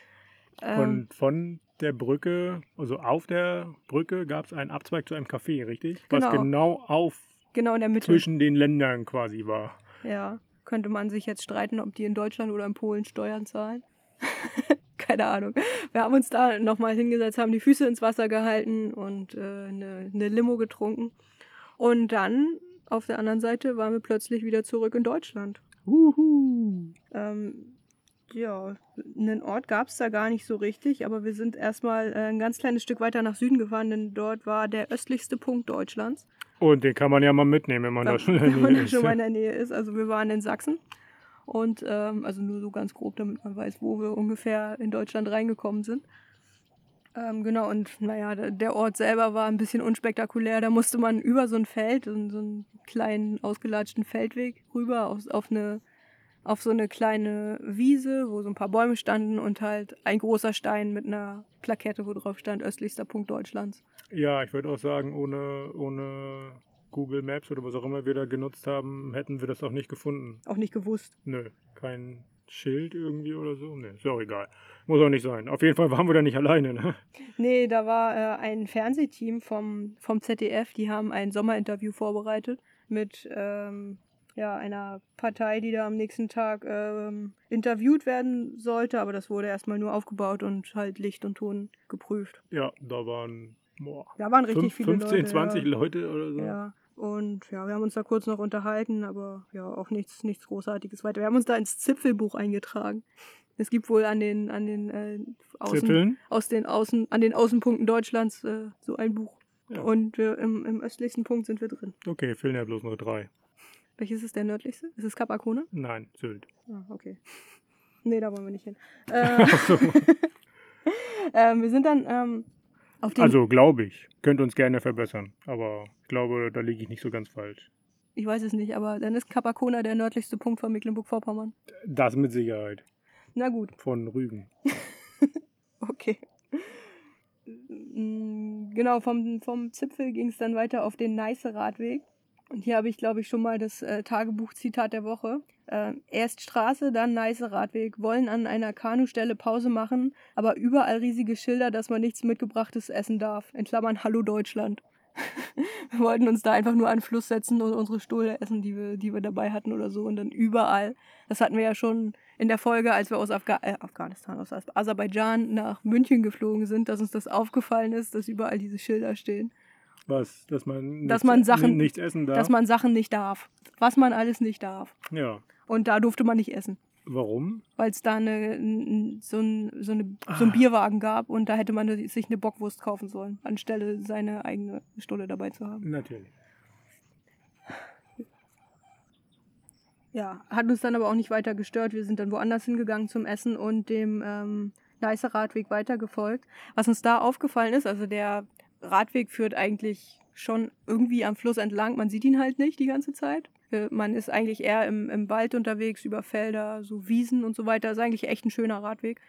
Ähm, und von der Brücke, also auf der Brücke gab es einen Abzweig zu einem Café, richtig? Genau. Was genau auf genau in der Mitte zwischen den Ländern quasi war. Ja, könnte man sich jetzt streiten, ob die in Deutschland oder in Polen Steuern zahlen. Keine Ahnung. Wir haben uns da nochmal hingesetzt, haben die Füße ins Wasser gehalten und äh, eine, eine Limo getrunken. Und dann auf der anderen Seite waren wir plötzlich wieder zurück in Deutschland. Uhu. Ähm, ja, einen Ort gab es da gar nicht so richtig, aber wir sind erstmal äh, ein ganz kleines Stück weiter nach Süden gefahren, denn dort war der östlichste Punkt Deutschlands. Und den kann man ja mal mitnehmen, wenn man da wenn man schon mal in der Nähe ist. Also wir waren in Sachsen. Und ähm, also nur so ganz grob, damit man weiß, wo wir ungefähr in Deutschland reingekommen sind. Ähm, genau, und naja, der Ort selber war ein bisschen unspektakulär. Da musste man über so ein Feld, so einen kleinen ausgelatschten Feldweg rüber auf, auf eine auf so eine kleine Wiese, wo so ein paar Bäume standen und halt ein großer Stein mit einer Plakette, wo drauf stand, östlichster Punkt Deutschlands. Ja, ich würde auch sagen, ohne, ohne Google Maps oder was auch immer wir da genutzt haben, hätten wir das auch nicht gefunden. Auch nicht gewusst. Nö, kein Schild irgendwie oder so. Nee, ist ja auch egal. Muss auch nicht sein. Auf jeden Fall waren wir da nicht alleine, ne? Nee, da war äh, ein Fernsehteam vom, vom ZDF, die haben ein Sommerinterview vorbereitet mit ähm, ja, einer Partei, die da am nächsten Tag ähm, interviewt werden sollte, aber das wurde erstmal nur aufgebaut und halt Licht und Ton geprüft. Ja, da waren, boah, da waren richtig 5, viele 15, Leute. 20 ja. Leute oder so. Ja. Und ja, wir haben uns da kurz noch unterhalten, aber ja, auch nichts, nichts Großartiges weiter. Wir haben uns da ins Zipfelbuch eingetragen. Es gibt wohl an den, an den äh, Außen, aus den Außen, an den Außenpunkten Deutschlands äh, so ein Buch. Ja. Und äh, im, im östlichsten Punkt sind wir drin. Okay, fehlen ja bloß nur drei. Welches ist der nördlichste? Ist es Kap Arkona? Nein, Sylt. Ah, okay. Nee, da wollen wir nicht hin. Äh, ähm, wir sind dann ähm. Also, glaube ich. Könnt uns gerne verbessern. Aber ich glaube, da liege ich nicht so ganz falsch. Ich weiß es nicht, aber dann ist Kap Arkona der nördlichste Punkt von Mecklenburg-Vorpommern. Das mit Sicherheit. Na gut. Von Rügen. okay. Mm, genau, vom, vom Zipfel ging es dann weiter auf den Neiße-Radweg. Und hier habe ich, glaube ich, schon mal das äh, Tagebuchzitat der Woche. Äh, erst Straße, dann nice Radweg, wollen an einer Kanustelle Pause machen, aber überall riesige Schilder, dass man nichts mitgebrachtes essen darf. In Klammern Hallo Deutschland. wir wollten uns da einfach nur an den Fluss setzen und unsere Stuhle essen, die wir, die wir dabei hatten oder so. Und dann überall. Das hatten wir ja schon in der Folge, als wir aus Afga äh, Afghanistan, aus Aserbaidschan nach München geflogen sind, dass uns das aufgefallen ist, dass überall diese Schilder stehen. Was? Dass man, dass man Sachen, nichts essen darf? Dass man Sachen nicht darf. Was man alles nicht darf. Ja. Und da durfte man nicht essen. Warum? Weil es da eine, so, ein, so, eine, so einen. Bierwagen gab und da hätte man sich eine Bockwurst kaufen sollen, anstelle seine eigene Stulle dabei zu haben. Natürlich. Ja, hat uns dann aber auch nicht weiter gestört. Wir sind dann woanders hingegangen zum Essen und dem ähm, Neißer Radweg weitergefolgt. Was uns da aufgefallen ist, also der Radweg führt eigentlich schon irgendwie am Fluss entlang. Man sieht ihn halt nicht die ganze Zeit. Äh, man ist eigentlich eher im, im Wald unterwegs, über Felder, so Wiesen und so weiter. Das ist eigentlich echt ein schöner Radweg.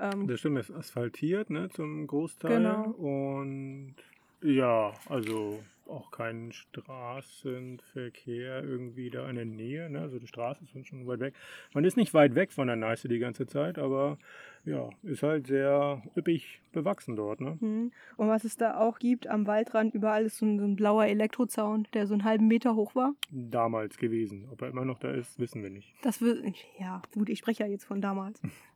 Ähm, das stimmt, ist asphaltiert, ne, zum Großteil. Genau. Und ja, also auch kein Straßenverkehr irgendwie da in der Nähe. Ne? Also die Straßen sind schon weit weg. Man ist nicht weit weg von der Neiße die ganze Zeit, aber ja, ist halt sehr üppig bewachsen dort. Ne? Mhm. Und was es da auch gibt, am Waldrand überall ist so ein, so ein blauer Elektrozaun, der so einen halben Meter hoch war. Damals gewesen. Ob er immer noch da ist, wissen wir nicht. Das wird, ja, gut, ich spreche ja jetzt von damals.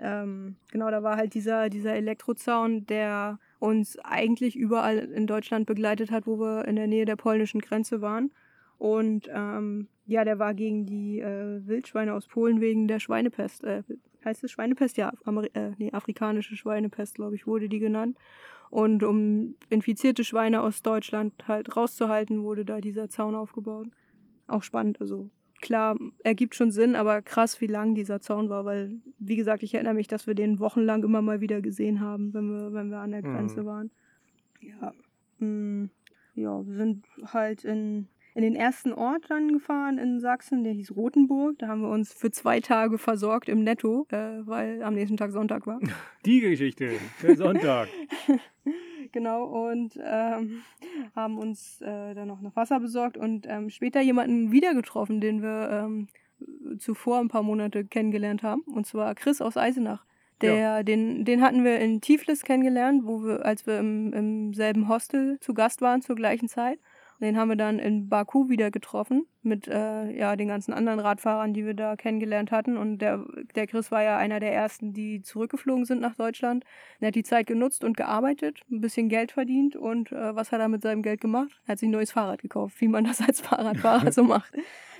ähm, genau, da war halt dieser, dieser Elektrozaun, der uns eigentlich überall in Deutschland begleitet hat, wo wir in der Nähe der polnischen Grenze waren. Und ähm, ja, der war gegen die äh, Wildschweine aus Polen wegen der Schweinepest. Äh, heißt es Schweinepest? Ja, Ameri äh, nee, afrikanische Schweinepest, glaube ich, wurde die genannt. Und um infizierte Schweine aus Deutschland halt rauszuhalten, wurde da dieser Zaun aufgebaut. Auch spannend, also klar, ergibt schon Sinn, aber krass, wie lang dieser Zaun war, weil, wie gesagt, ich erinnere mich, dass wir den wochenlang immer mal wieder gesehen haben, wenn wir, wenn wir an der Grenze mhm. waren. Ja. Mh, mm, ja, wir sind halt in, in den ersten Ort dann gefahren in Sachsen, der hieß Rothenburg. Da haben wir uns für zwei Tage versorgt im Netto, äh, weil am nächsten Tag Sonntag war. Die Geschichte, der Sonntag. genau, und ähm, haben uns äh, dann noch, noch Wasser besorgt und ähm, später jemanden wieder getroffen, den wir ähm, zuvor ein paar Monate kennengelernt haben. Und zwar Chris aus Eisenach. Der, ja. den, den hatten wir in Tiflis kennengelernt, wo wir, als wir im, im selben Hostel zu Gast waren zur gleichen Zeit. Den haben wir dann in Baku wieder getroffen mit äh, ja, den ganzen anderen Radfahrern, die wir da kennengelernt hatten. Und der, der Chris war ja einer der ersten, die zurückgeflogen sind nach Deutschland. Er hat die Zeit genutzt und gearbeitet, ein bisschen Geld verdient. Und äh, was hat er mit seinem Geld gemacht? Er hat sich ein neues Fahrrad gekauft, wie man das als Fahrradfahrer so macht.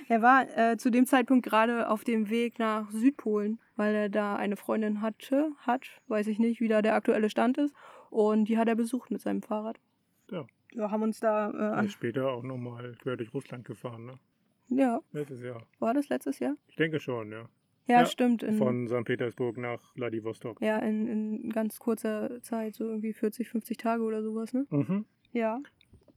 Er war äh, zu dem Zeitpunkt gerade auf dem Weg nach Südpolen, weil er da eine Freundin hatte, hat, weiß ich nicht, wie da der aktuelle Stand ist. Und die hat er besucht mit seinem Fahrrad. Ja wir haben uns da. Äh, später auch nochmal quer durch Russland gefahren, ne? Ja. Letztes Jahr. War das letztes Jahr? Ich denke schon, ja. Ja, ja stimmt. In, von St. Petersburg nach Vladivostok. Ja, in, in ganz kurzer Zeit, so irgendwie 40, 50 Tage oder sowas, ne? Mhm. Ja.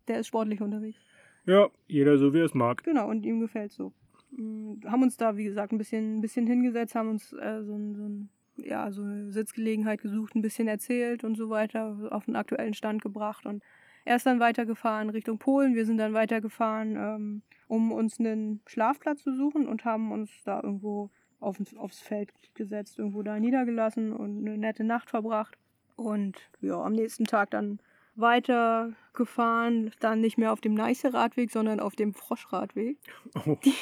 Der ist sportlich unterwegs. Ja, jeder so wie er es mag. Genau, und ihm gefällt so. Mhm, haben uns da, wie gesagt, ein bisschen, ein bisschen hingesetzt, haben uns äh, so, ein, so, ein, ja, so eine Sitzgelegenheit gesucht, ein bisschen erzählt und so weiter, auf den aktuellen Stand gebracht und er ist dann weitergefahren Richtung Polen. Wir sind dann weitergefahren, ähm, um uns einen Schlafplatz zu suchen und haben uns da irgendwo auf, aufs Feld gesetzt, irgendwo da niedergelassen und eine nette Nacht verbracht. Und ja, am nächsten Tag dann weitergefahren, dann nicht mehr auf dem Neiße-Radweg, sondern auf dem Froschradweg. Oh. Die,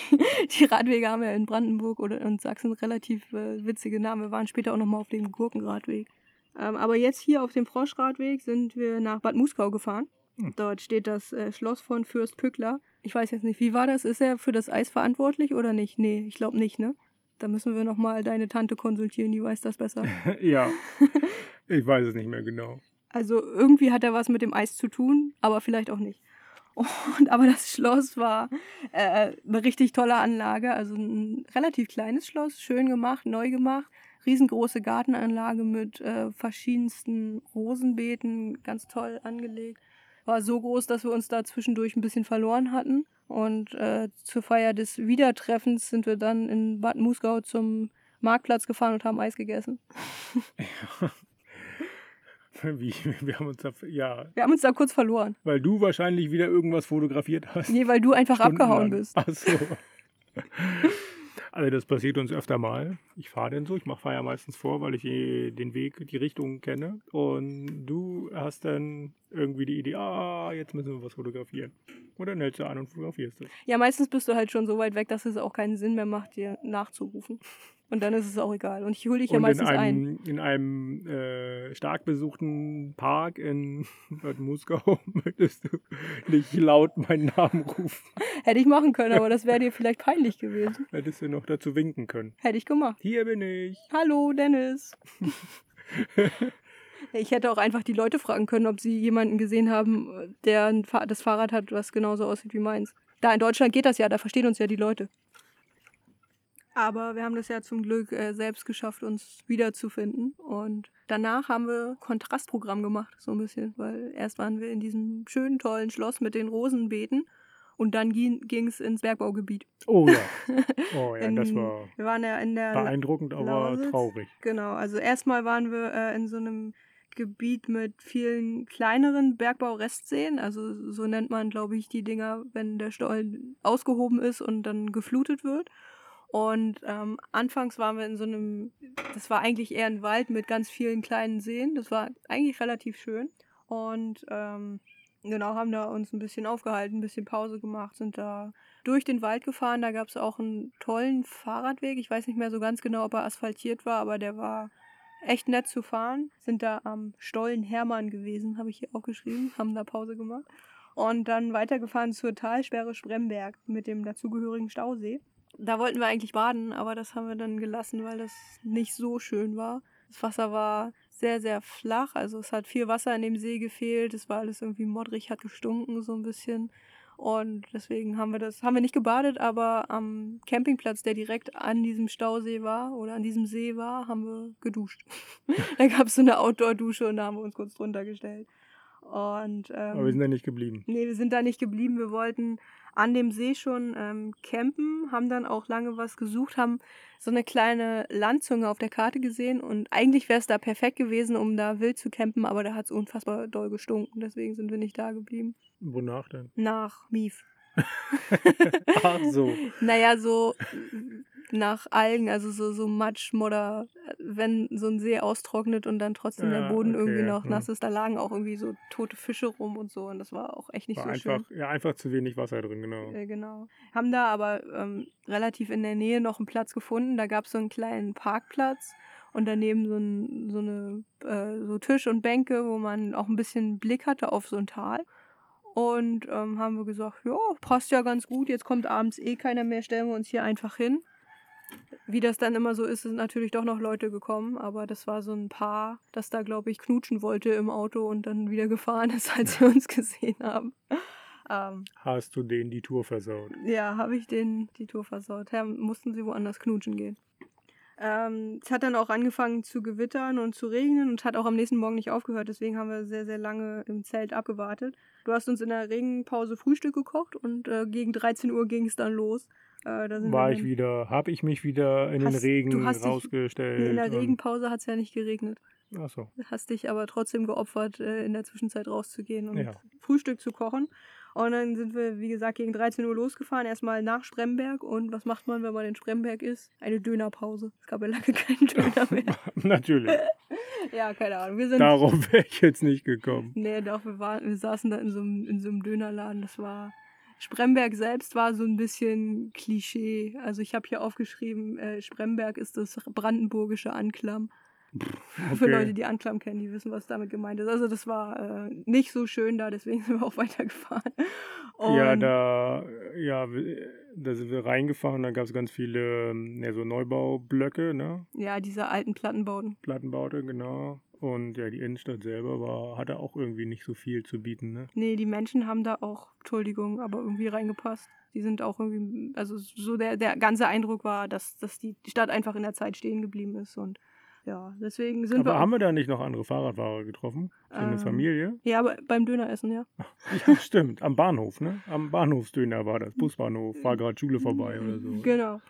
die, Radwege haben ja in Brandenburg oder in Sachsen relativ äh, witzige Namen. Wir waren später auch nochmal auf dem Gurkenradweg. Ähm, aber jetzt hier auf dem Froschradweg sind wir nach Bad Muskau gefahren. Hm. Dort steht das äh, Schloss von Fürst Pückler. Ich weiß jetzt nicht, wie war das? Ist er für das Eis verantwortlich oder nicht? Nee, ich glaube nicht, ne? Da müssen wir nochmal deine Tante konsultieren, die weiß das besser. ja, ich weiß es nicht mehr genau. Also irgendwie hat er was mit dem Eis zu tun, aber vielleicht auch nicht. Und, aber das Schloss war äh, eine richtig tolle Anlage, also ein relativ kleines Schloss, schön gemacht, neu gemacht riesengroße Gartenanlage mit äh, verschiedensten Rosenbeeten, ganz toll angelegt. War so groß, dass wir uns da zwischendurch ein bisschen verloren hatten. Und äh, zur Feier des Wiedertreffens sind wir dann in Bad Muskau zum Marktplatz gefahren und haben Eis gegessen. Ja. Wie? Wir haben uns da, ja. Wir haben uns da kurz verloren. Weil du wahrscheinlich wieder irgendwas fotografiert hast. Nee, weil du einfach abgehauen bist. Ach so. Also das passiert uns öfter mal. Ich fahre denn so, ich mache ja meistens vor, weil ich eh den Weg, die Richtung kenne. Und du hast dann irgendwie die Idee, ah, jetzt müssen wir was fotografieren. Und dann hältst du an und fotografierst es. Ja, meistens bist du halt schon so weit weg, dass es auch keinen Sinn mehr macht, dir nachzurufen. Und dann ist es auch egal. Und ich hole dich ja meistens in einem, ein. In einem äh, stark besuchten Park in Bad Muskau möchtest du nicht laut meinen Namen rufen. Hätte ich machen können, aber das wäre dir vielleicht peinlich gewesen. Hättest du noch dazu winken können. Hätte ich gemacht. Hier bin ich. Hallo, Dennis. Ich hätte auch einfach die Leute fragen können, ob sie jemanden gesehen haben, der das Fahrrad hat, was genauso aussieht wie meins. Da in Deutschland geht das ja, da verstehen uns ja die Leute. Aber wir haben das ja zum Glück äh, selbst geschafft, uns wiederzufinden. Und danach haben wir Kontrastprogramm gemacht, so ein bisschen, weil erst waren wir in diesem schönen, tollen Schloss mit den Rosenbeeten. Und dann ging es ins Bergbaugebiet. Oh ja. Oh ja, in, das war wir waren ja in der beeindruckend, aber Lausitz. traurig. Genau, also erstmal waren wir äh, in so einem Gebiet mit vielen kleineren Bergbaurestseen. Also so nennt man, glaube ich, die Dinger, wenn der Stollen ausgehoben ist und dann geflutet wird. Und ähm, anfangs waren wir in so einem, das war eigentlich eher ein Wald mit ganz vielen kleinen Seen. Das war eigentlich relativ schön. Und ähm, genau, haben da uns ein bisschen aufgehalten, ein bisschen Pause gemacht, sind da durch den Wald gefahren. Da gab es auch einen tollen Fahrradweg. Ich weiß nicht mehr so ganz genau, ob er asphaltiert war, aber der war echt nett zu fahren. Sind da am Stollen Hermann gewesen, habe ich hier auch geschrieben, haben da Pause gemacht. und dann weitergefahren zur Talsperre Spremberg mit dem dazugehörigen Stausee. Da wollten wir eigentlich baden, aber das haben wir dann gelassen, weil das nicht so schön war. Das Wasser war sehr, sehr flach, also es hat viel Wasser in dem See gefehlt, es war alles irgendwie modrig, hat gestunken so ein bisschen. Und deswegen haben wir das, haben wir nicht gebadet, aber am Campingplatz, der direkt an diesem Stausee war oder an diesem See war, haben wir geduscht. da gab es so eine Outdoor-Dusche und da haben wir uns kurz drunter gestellt. Und, ähm, Aber wir sind da nicht geblieben. Nee, wir sind da nicht geblieben. Wir wollten an dem See schon ähm, campen, haben dann auch lange was gesucht, haben so eine kleine Landzunge auf der Karte gesehen und eigentlich wäre es da perfekt gewesen, um da wild zu campen, aber da hat es unfassbar doll gestunken, deswegen sind wir nicht da geblieben. Wonach denn? Nach Mief. Ach so. Naja, so nach Algen, also so, so Matsch, Modder, wenn so ein See austrocknet und dann trotzdem Ja, der Boden okay, irgendwie noch ja. nass ist, da lagen auch irgendwie so tote Fische rum und so und das war auch echt nicht War so einfach, schön. ja, einfach zu wenig Wasser drin, genau. Äh, genau. Haben da aber ähm, relativ in der Nähe noch einen Platz gefunden. Da gab es so einen kleinen Parkplatz und daneben so, ein, so eine äh, so Tisch und Bänke, wo man auch ein bisschen Blick hatte auf so ein Tal. Und ähm, haben wir gesagt, ja, passt ja ganz gut, jetzt kommt abends eh keiner mehr, stellen wir uns hier einfach hin. Wie das dann immer so ist, sind natürlich doch noch Leute gekommen, aber das war so ein Paar, das da, glaube ich, knutschen wollte im Auto und dann wieder gefahren ist, als sie uns gesehen haben. Ähm, Hast du denen die Tour versaut? ja, habe ich den die Tour versaut. Ja, mussten sie woanders knutschen gehen. Ähm, es hat dann auch angefangen zu gewittern und zu regnen und hat auch am nächsten Morgen nicht aufgehört. Deswegen haben wir sehr, sehr lange im Zelt abgewartet. Du hast uns in der Regenpause Frühstück gekocht und äh, gegen 13 Uhr ging es dann los. Äh, da War ich wieder, habe ich mich wieder in den Hast- Regen hast dich- rausgestellt? Nee, in der Regenpause hat es ja nicht geregnet. Ach so. Hast dich aber trotzdem geopfert, äh, in der Zwischenzeit rauszugehen und Ja. Frühstück zu kochen. Und dann sind wir, wie gesagt, gegen 13 Uhr losgefahren. Erstmal nach Spremberg. Und was macht man, wenn man in Spremberg ist? Eine Dönerpause. Es gab ja lange keinen Döner mehr. Natürlich. ja, keine Ahnung. Wir sind. Darauf wäre ich jetzt nicht gekommen. Nee, doch, wir, waren, wir saßen da in so, einem, in so einem Dönerladen. Das war. Spremberg selbst war so ein bisschen Klischee. Also ich habe hier aufgeschrieben, äh, Spremberg ist das brandenburgische Anklam. Für Okay. Leute, die Anklam kennen, die wissen, was damit gemeint ist. Also das war äh, nicht so schön da, deswegen sind wir auch weitergefahren. Ja, Und- da, ja, da sind wir reingefahren, da gab es ganz viele ähm, ja, so Neubaublöcke, ne? Ja, diese alten Plattenbauten. Plattenbaute, genau. Und ja, die Innenstadt selber war, hatte auch irgendwie nicht so viel zu bieten, ne? Nee, die Menschen haben da auch, Entschuldigung, aber irgendwie reingepasst. Die sind auch irgendwie, also so der, der ganze Eindruck war, dass, dass die Stadt einfach in der Zeit stehen geblieben ist. Und ja, deswegen sind Aber wir. haben wir da nicht noch andere Fahrradfahrer getroffen? So eine Ähm, Familie? ja, aber beim Döneressen, ja. Ja, stimmt. Am Bahnhof, ne? Am Bahnhofsdöner war das. Busbahnhof. War gerade Schule vorbei oder so. Genau.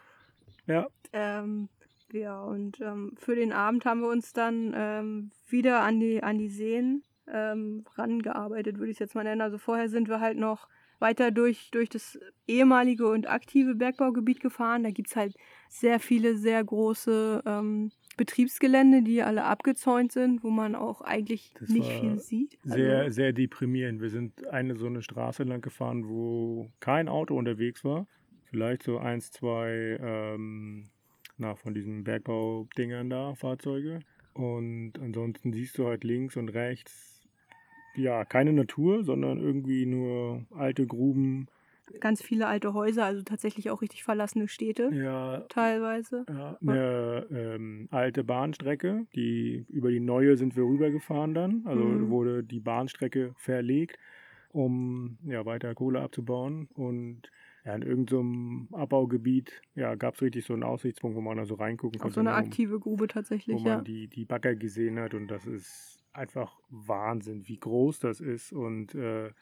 Ja. Ähm, ja, und ähm, für den Abend haben wir uns dann ähm, wieder an die, an die Seen ähm, rangearbeitet, würde ich es jetzt mal nennen. Also vorher sind wir halt noch weiter durch, durch das ehemalige und aktive Bergbaugebiet gefahren. Da gibt es halt sehr viele, sehr große ähm, Betriebsgelände, die alle abgezäunt sind, wo man auch eigentlich Das nicht viel sieht. Sehr, Also, sehr deprimierend. Wir sind eine so eine Straße lang gefahren, wo kein Auto unterwegs war. Vielleicht so eins, zwei ähm, na, von diesen Bergbaudingern da, Fahrzeuge. Und ansonsten siehst du halt links und rechts, ja, keine Natur, sondern irgendwie nur alte Gruben. Ganz viele alte Häuser, also tatsächlich auch richtig verlassene Städte Ja, teilweise. ja, eine ähm, alte Bahnstrecke, die über die neue sind wir rübergefahren dann. Also Mhm. wurde die Bahnstrecke verlegt, um ja, weiter Kohle abzubauen. Und ja, in irgendeinem Abbaugebiet ja, gab es richtig so einen Aussichtspunkt, wo man da so reingucken Auf konnte. so eine ne, wo- aktive Grube Wo tatsächlich, man ja. die, die Bagger gesehen hat. Und das ist einfach Wahnsinn, wie groß das ist und äh,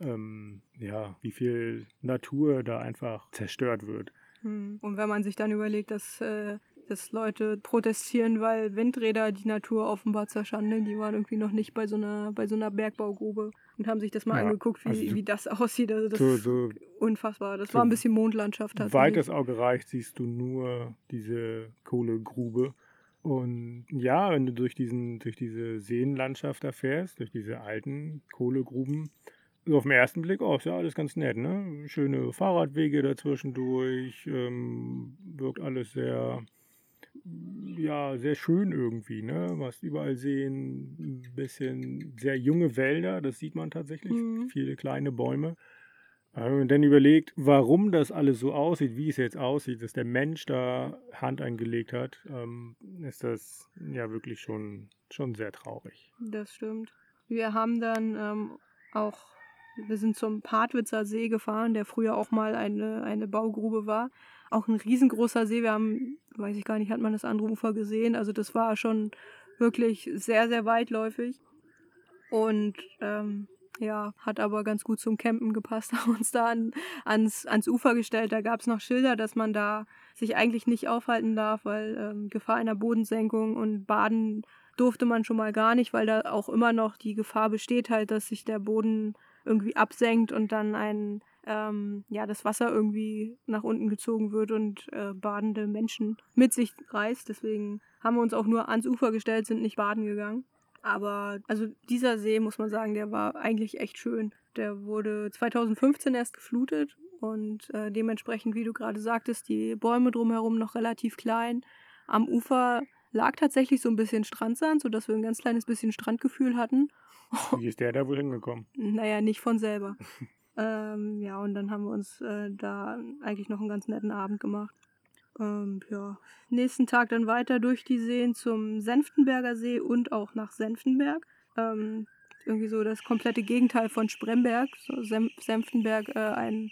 ähm, ja, wie viel Natur da einfach zerstört wird. Hm. Und wenn man sich dann überlegt, dass, äh, dass Leute protestieren, weil Windräder die Natur offenbar zerschandeln, die waren irgendwie noch nicht bei so einer, bei so einer Bergbaugrube und haben sich das mal Ja, angeguckt, wie, also du- wie das aussieht. Also das So, ist so unfassbar. Das so war ein bisschen Mondlandschaft weit das Auge reicht, siehst du nur diese Kohlegrube. Und ja, wenn du durch, diesen, durch diese Seenlandschaft da fährst, durch diese alten Kohlegruben, so auf den ersten Blick, ist ja alles ganz nett, ne? Schöne Fahrradwege dazwischendurch, ähm, wirkt alles sehr ja, sehr schön irgendwie, ne? Was überall sehen, ein bisschen sehr junge Wälder, das sieht man tatsächlich, Mhm. viele kleine Bäume. Wenn man dann überlegt, warum das alles so aussieht, wie es jetzt aussieht, dass der Mensch da Hand angelegt hat, ähm, ist das ja wirklich schon, schon sehr traurig. Das stimmt. Wir haben dann ähm, auch, wir sind zum Partwitzer See gefahren, der früher auch mal eine, eine Baugrube war. Auch ein riesengroßer See. Wir haben, weiß ich gar nicht, hat man das andere Ufer gesehen. Also das war schon wirklich sehr, sehr weitläufig. Und ähm, ja, hat aber ganz gut zum Campen gepasst, haben uns da an, ans, ans Ufer gestellt. Da gab es noch Schilder, dass man da sich eigentlich nicht aufhalten darf, weil ähm, Gefahr einer Bodensenkung und Baden durfte man schon mal gar nicht, weil da auch immer noch die Gefahr besteht halt, dass sich der Boden irgendwie absenkt und dann ein, ähm, ja, das Wasser irgendwie nach unten gezogen wird und äh, badende Menschen mit sich reißt. Deswegen haben wir uns auch nur ans Ufer gestellt, sind nicht baden gegangen. Aber also dieser See, muss man sagen, der war eigentlich echt schön. Der wurde 2015 erst geflutet und äh, dementsprechend, wie du gerade sagtest, die Bäume drumherum noch relativ klein. Am Ufer lag tatsächlich so ein bisschen Strandsand, sodass wir ein ganz kleines bisschen Strandgefühl hatten. Wie ist der da wohl hingekommen? Naja, nicht von selber. ähm, ja, und dann haben wir uns äh, da eigentlich noch einen ganz netten Abend gemacht. Ähm, ja, nächsten Tag dann weiter durch die Seen zum Senftenberger See und auch nach Senftenberg. Ähm, irgendwie so das komplette Gegenteil von Spremberg. So Senf Senftenberg, äh, ein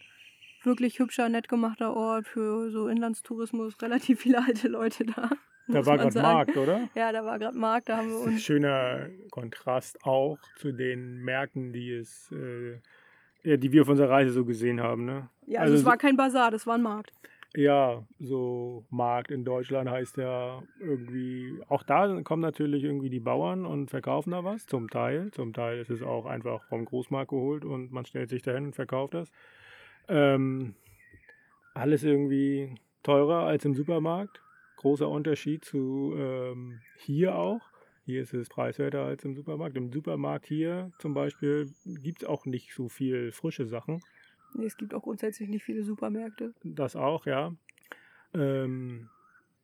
wirklich hübscher, nett gemachter Ort für so Inlandstourismus. Relativ viele alte Leute da. Da war gerade. Markt, oder? Ja, da war gerade Markt, da haben wir uns. schöner Kontrast auch zu den Märkten, die es, äh, die wir auf unserer Reise so gesehen haben, ne? Ja, also, also es war kein Bazar, das war ein Markt. Ja, so Markt in Deutschland heißt ja irgendwie, auch da kommen natürlich irgendwie die Bauern und verkaufen da was, zum Teil. Zum Teil ist es auch einfach vom Großmarkt geholt und man stellt sich dahin und verkauft das. Ähm, alles irgendwie teurer als im Supermarkt. Großer Unterschied zu ähm, hier auch. Hier ist es preiswerter als im Supermarkt. Im Supermarkt hier zum Beispiel gibt es auch nicht so viel frische Sachen. Nee, es gibt auch grundsätzlich nicht viele Supermärkte. Das auch, ja. Ähm,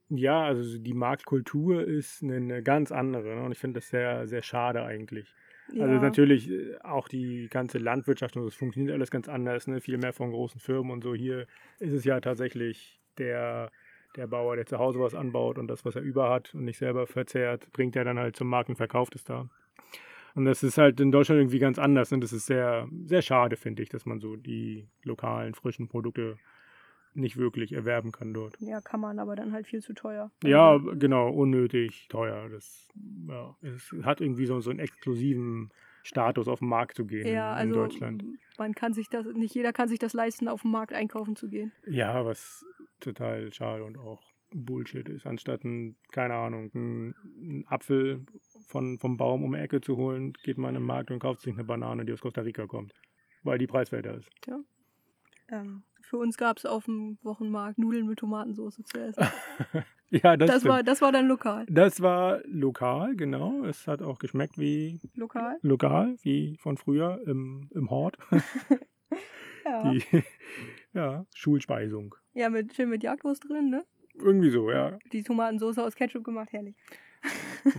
ja, also die Marktkultur ist eine, eine ganz andere. Ne? Und ich finde das sehr, sehr schade eigentlich. Also Ja. natürlich äh, auch die ganze Landwirtschaft und das funktioniert alles ganz anders, ne? viel mehr von großen Firmen und so. Hier ist es ja tatsächlich der, der Bauer, der zu Hause was anbaut und das, was er über hat und nicht selber verzehrt, bringt er dann halt zum Markt und verkauft es da. Und das ist halt in Deutschland irgendwie ganz anders. Und das ist sehr, sehr schade, finde ich, dass man so die lokalen, frischen Produkte nicht wirklich erwerben kann dort. Ja, kann man, aber dann halt viel zu teuer. Ja, Also, genau, unnötig teuer. Das ja, es hat irgendwie so, so einen exklusiven Status, auf den Markt zu gehen ja, in, also in Deutschland. man kann sich das, nicht jeder kann sich das leisten, auf dem Markt einkaufen zu gehen. Ja, was total schade und auch Bullshit ist. Anstatt ein, keine Ahnung, ein, ein Apfel von, vom Baum um die Ecke zu holen, geht man im Markt und kauft sich eine Banane, die aus Costa Rica kommt. Weil die preiswerter ist. Ähm, für uns gab es auf dem Wochenmarkt Nudeln mit Tomatensauce zu essen. ja, das, Das, stimmt. war, das war dann lokal. das war lokal, genau. Es hat auch geschmeckt wie Lokal? lokal, wie von früher im, im Hort. Ja. Die, ja, Schulspeisung. Ja, mit, schön mit Jagdwurst drin, ne? Irgendwie so, ja. Die Tomatensauce aus Ketchup gemacht, herrlich.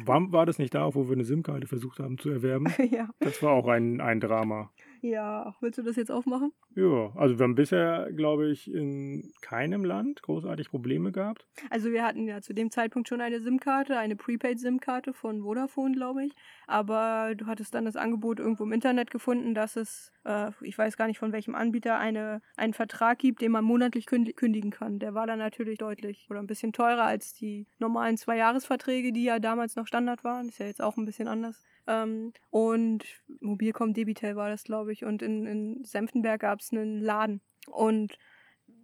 War, war das nicht da, wo wir eine SIM-Karte versucht haben zu erwerben? ja. Das war auch ein, ein Drama. Ja, willst du das jetzt aufmachen? Ja, also wir haben bisher, glaube ich, in keinem Land großartig Probleme gehabt. Also wir hatten ja zu dem Zeitpunkt schon eine SIM-Karte, eine Prepaid-SIM-Karte von Vodafone, glaube ich. Aber du hattest dann das Angebot irgendwo im Internet gefunden, dass es, äh, ich weiß gar nicht von welchem Anbieter, eine, einen Vertrag gibt, den man monatlich künd- kündigen kann. Der war dann natürlich deutlich oder ein bisschen teurer als die normalen Zwei-Jahres-Verträge, die ja damals noch Standard waren. Ist ja jetzt auch ein bisschen anders. Ähm, und Mobilcom Debitel war das, glaube ich. Und in, in Senftenberg gab es einen Laden. Und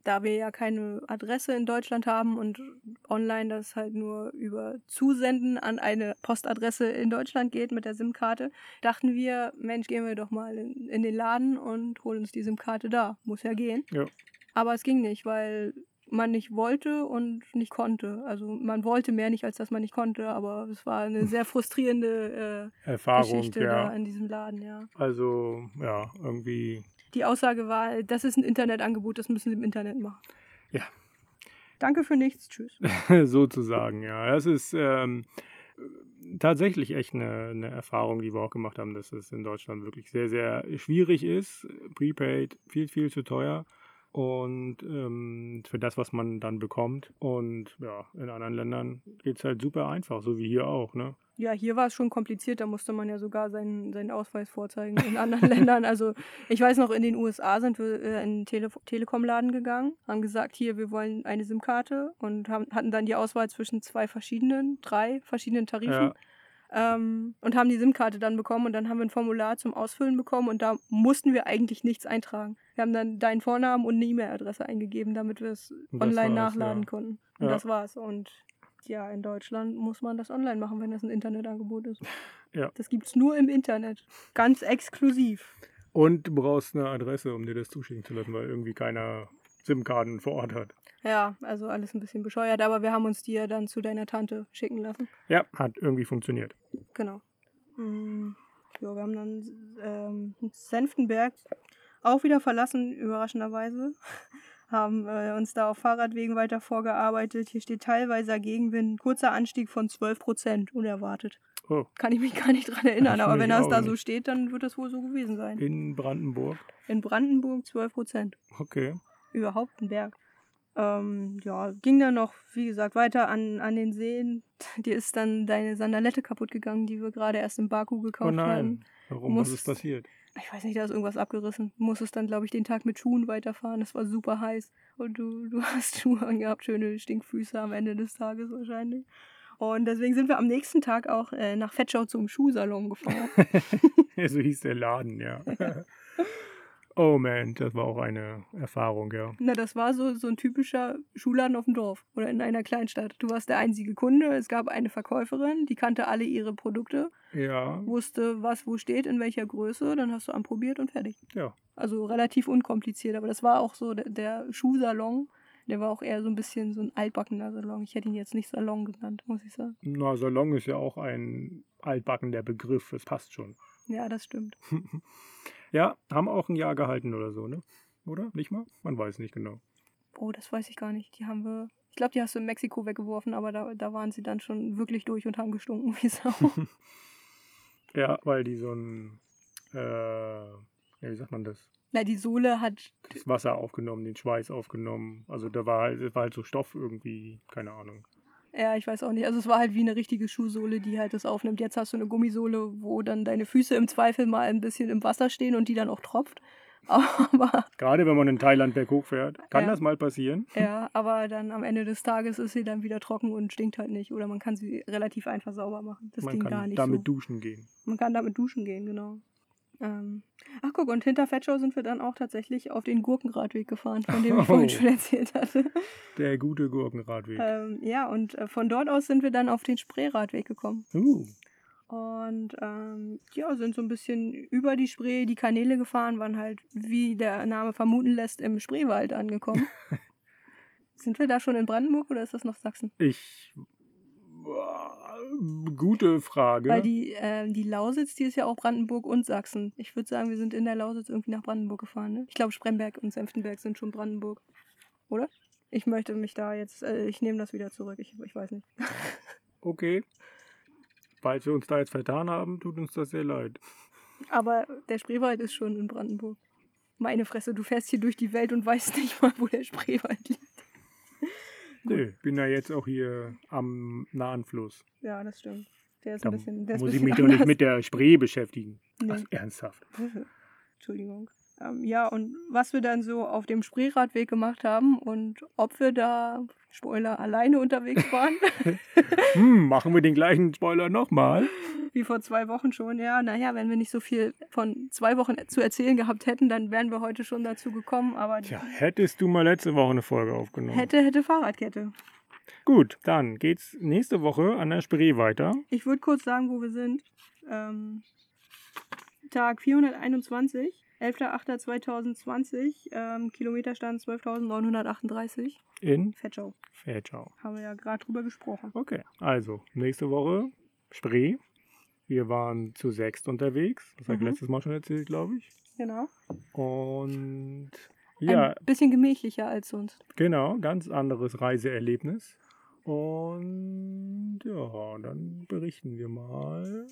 da wir ja keine Adresse in Deutschland haben und online das halt nur über Zusenden an eine Postadresse in Deutschland geht mit der SIM-Karte, dachten wir, Mensch, gehen wir doch mal in, in den Laden und holen uns die SIM-Karte da. Muss ja gehen. Ja. Aber es ging nicht, weil man nicht wollte und nicht konnte. Also man wollte mehr nicht, als dass man nicht konnte, aber es war eine sehr frustrierende äh, Erfahrung, Geschichte da ja. in diesem Laden, ja. Also, ja, irgendwie. Die Aussage war, das ist ein Internetangebot, das müssen sie im Internet machen. Ja. Danke für nichts, tschüss. Sozusagen, ja. Das ist ähm, tatsächlich echt eine, eine, Erfahrung, die wir auch gemacht haben, dass es in Deutschland wirklich sehr, sehr schwierig ist. Prepaid viel, viel zu teuer und ähm, für das, was man dann bekommt. Und ja, in anderen Ländern geht es halt super einfach, so wie hier auch, ne? Ja, hier war es schon kompliziert, da musste man ja sogar seinen, seinen Ausweis vorzeigen in anderen Ländern. Also ich weiß noch, in den USA sind wir äh, in einen Tele Telekom-Laden gegangen, haben gesagt, hier, wir wollen eine SIM-Karte und haben, hatten dann die Auswahl zwischen zwei verschiedenen, drei verschiedenen Tarifen. Ja. Ähm, und haben die SIM-Karte dann bekommen und dann haben wir ein Formular zum Ausfüllen bekommen und da mussten wir eigentlich nichts eintragen. Wir haben dann deinen Vornamen und eine E-Mail-Adresse eingegeben, damit wir es online nachladen ja. konnten. Und ja. das war's. Und ja, in Deutschland muss man das online machen, wenn das ein Internetangebot ist. Ja. Das gibt's nur im Internet. Ganz exklusiv. Und du brauchst eine Adresse, um dir das zuschicken zu lassen, weil irgendwie keiner SIM-Karten vor Ort hat. Ja, also alles ein bisschen bescheuert, aber wir haben uns die ja dann zu deiner Tante schicken lassen. Ja, hat irgendwie funktioniert. Genau. Mhm. Ja, wir haben dann ähm, Senftenberg auch wieder verlassen, überraschenderweise. haben äh, uns da auf Fahrradwegen weiter vorgearbeitet. Hier steht teilweise Gegenwind, kurzer Anstieg von 12 Prozent, unerwartet. Oh. Kann ich mich gar nicht dran erinnern, aber wenn das da nicht. so steht, dann wird das wohl so gewesen sein. In Brandenburg? In Brandenburg 12 Prozent. Okay. Überhaupt ein Berg. Ähm, ja, ging dann noch, wie gesagt, weiter an, an den Seen. Dir ist dann deine Sandalette kaputt gegangen, die wir gerade erst in Baku gekauft oh nein. hatten. Warum? Musst, Was ist passiert? Ich weiß nicht, da ist irgendwas abgerissen. Du musstest dann, glaube ich, den Tag mit Schuhen weiterfahren. Es war super heiß. Und du, du hast Schuhe angehabt, schöne Stinkfüße am Ende des Tages wahrscheinlich. Und deswegen sind wir am nächsten Tag auch äh, nach Fettschau zum Schuhsalon gefahren. so hieß der Laden, ja. Oh man, das war auch eine Erfahrung, ja. Na, das war so, so ein typischer Schuhladen auf dem Dorf oder in einer Kleinstadt. Du warst der einzige Kunde, es gab eine Verkäuferin, die kannte alle ihre Produkte. Ja. Wusste, was wo steht, in welcher Größe, dann hast du anprobiert und fertig. Ja. Also relativ unkompliziert, aber das war auch so der, der Schuhsalon. Der war auch eher so ein bisschen so ein altbackener Salon. Ich hätte ihn jetzt nicht Salon genannt, muss ich sagen. Na, Salon ist ja auch ein altbackender Begriff, es passt schon. Ja, das stimmt. Ja, haben auch ein Jahr gehalten oder so, ne? Oder? Nicht mal? Man weiß nicht genau. Oh, das weiß ich gar nicht. Die haben wir. Ich glaube, die hast du in Mexiko weggeworfen, aber da, da waren sie dann schon wirklich durch und haben gestunken wie Sau. ja, weil die so ein. Äh, ja, wie sagt man das? Na, die Sohle hat. Das Wasser aufgenommen, den Schweiß aufgenommen. Also da war halt, war halt so Stoff irgendwie, keine Ahnung. Ja, ich weiß auch nicht. Also es war halt wie eine richtige Schuhsohle, die halt das aufnimmt. Jetzt hast du eine Gummisohle, wo dann deine Füße im Zweifel mal ein bisschen im Wasser stehen und die dann auch tropft. Aber Gerade wenn man in Thailand berghoch fährt, kann ja, das mal passieren. Ja, aber dann am Ende des Tages ist sie dann wieder trocken und stinkt halt nicht. Oder man kann sie relativ einfach sauber machen. Das man ging gar nicht. Man kann damit so. duschen gehen. Man kann damit duschen gehen, genau. Ähm, ach guck, und hinter Fetschau sind wir dann auch tatsächlich auf den Gurkenradweg gefahren, von dem ich oh, vorhin schon erzählt hatte. Der gute Gurkenradweg. Ähm, ja, und äh, von dort aus sind wir dann auf den Spreeradweg gekommen. Uh. Und ähm, ja, sind so ein bisschen über die Spree, die Kanäle gefahren, waren halt, wie der Name vermuten lässt, im Spreewald angekommen. sind wir da schon in Brandenburg oder ist das noch Sachsen? Ich Gute Frage. Weil die, äh, die Lausitz, die ist ja auch Brandenburg und Sachsen. Ich würde sagen, wir sind in der Lausitz irgendwie nach Brandenburg gefahren. Ne? Ich glaube, Spremberg und Senftenberg sind schon Brandenburg. Oder? Ich möchte mich da jetzt, äh, ich nehme das wieder zurück. Ich, ich weiß nicht. okay. Falls wir uns da jetzt vertan haben, tut uns das sehr leid. Aber der Spreewald ist schon in Brandenburg. Meine Fresse, du fährst hier durch die Welt und weißt nicht mal, wo der Spreewald liegt. Nö, bin ja jetzt auch hier am nahen Fluss. Ja, das stimmt. Der ist da ein bisschen. Der muss ich mich doch nicht mit der Spree beschäftigen. Nee. Ach, ernsthaft. Entschuldigung. Ähm, ja, und was wir dann so auf dem Spreeradweg gemacht haben und ob wir da, Spoiler, alleine unterwegs waren. hm, machen wir den gleichen Spoiler nochmal? Wie vor zwei Wochen schon, ja. Naja, wenn wir nicht so viel von zwei Wochen zu erzählen gehabt hätten, dann wären wir heute schon dazu gekommen. Aber Tja, hättest du mal letzte Woche eine Folge aufgenommen. Hätte, hätte Fahrradkette. Gut, dann geht's nächste Woche an der Spree weiter. Ich würde kurz sagen, wo wir sind. Ähm, Tag 421. 11.08.2020, ähm, Kilometerstand 12.938. In? Fetschau. Fetschau. Haben wir ja gerade drüber gesprochen. Okay, also nächste Woche Spree. Wir waren zu sechst unterwegs. Das habe ich mhm. letztes Mal schon erzählt, glaube ich. Genau. Und Ja, Ein bisschen gemächlicher als sonst. genau, ganz anderes Reiseerlebnis. Und ja, dann berichten wir mal.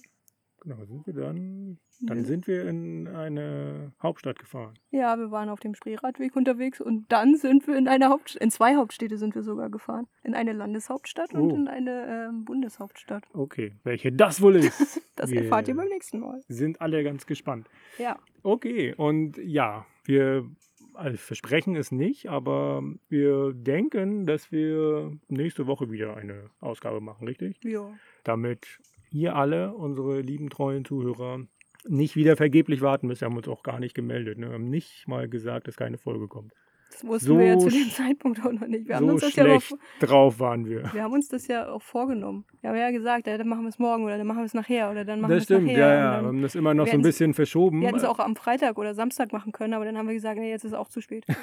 Genau, sind wir dann. Dann sind wir in eine Hauptstadt gefahren. Ja, wir waren auf dem Spreeradweg unterwegs und dann sind wir in eine Hauptstadt, in zwei Hauptstädte sind wir sogar gefahren. In eine Landeshauptstadt und Oh. in eine ähm, Bundeshauptstadt. Okay, welche das wohl ist. Das Wir erfahrt ihr beim nächsten Mal. sind alle ganz gespannt. Ja. Okay, und ja, wir also versprechen es nicht, aber wir denken, dass wir nächste Woche wieder eine Ausgabe machen, richtig? Ja. Damit ihr alle, unsere lieben treuen Zuhörer, nicht wieder vergeblich warten müsst. Wir haben uns auch gar nicht gemeldet. Ne? Wir haben nicht mal gesagt, dass keine Folge kommt. Das wussten So wir ja zu dem Zeitpunkt auch noch nicht. Wir haben so uns das ja aber schlecht drauf waren wir. Wir haben uns das ja auch vorgenommen. Wir haben ja gesagt, ja, dann machen wir es morgen oder dann machen wir es nachher oder dann machen wir Das es stimmt, nachher. ja, und ja. Wir dann- haben das immer noch wir so ein bisschen verschoben. Wir hätten es auch am Freitag oder Samstag machen können, aber dann haben wir gesagt, nee, jetzt ist auch zu spät.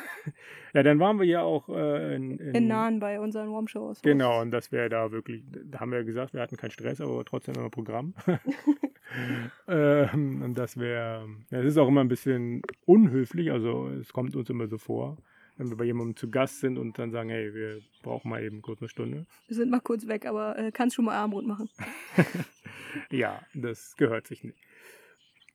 Ja, dann waren wir ja auch äh, in, in, In Nahen bei unseren Warm-Shows. Genau, und das wäre da wirklich, da haben wir gesagt, wir hatten keinen Stress, aber trotzdem immer Programm. ähm, und das wäre, ja, es ist auch immer ein bisschen unhöflich, also es kommt uns immer so vor, wenn wir bei jemandem zu Gast sind und dann sagen, hey, wir brauchen mal eben kurz eine Stunde. Wir sind mal kurz weg, aber äh, kannst schon mal Armbrot machen. Ja, das gehört sich nicht.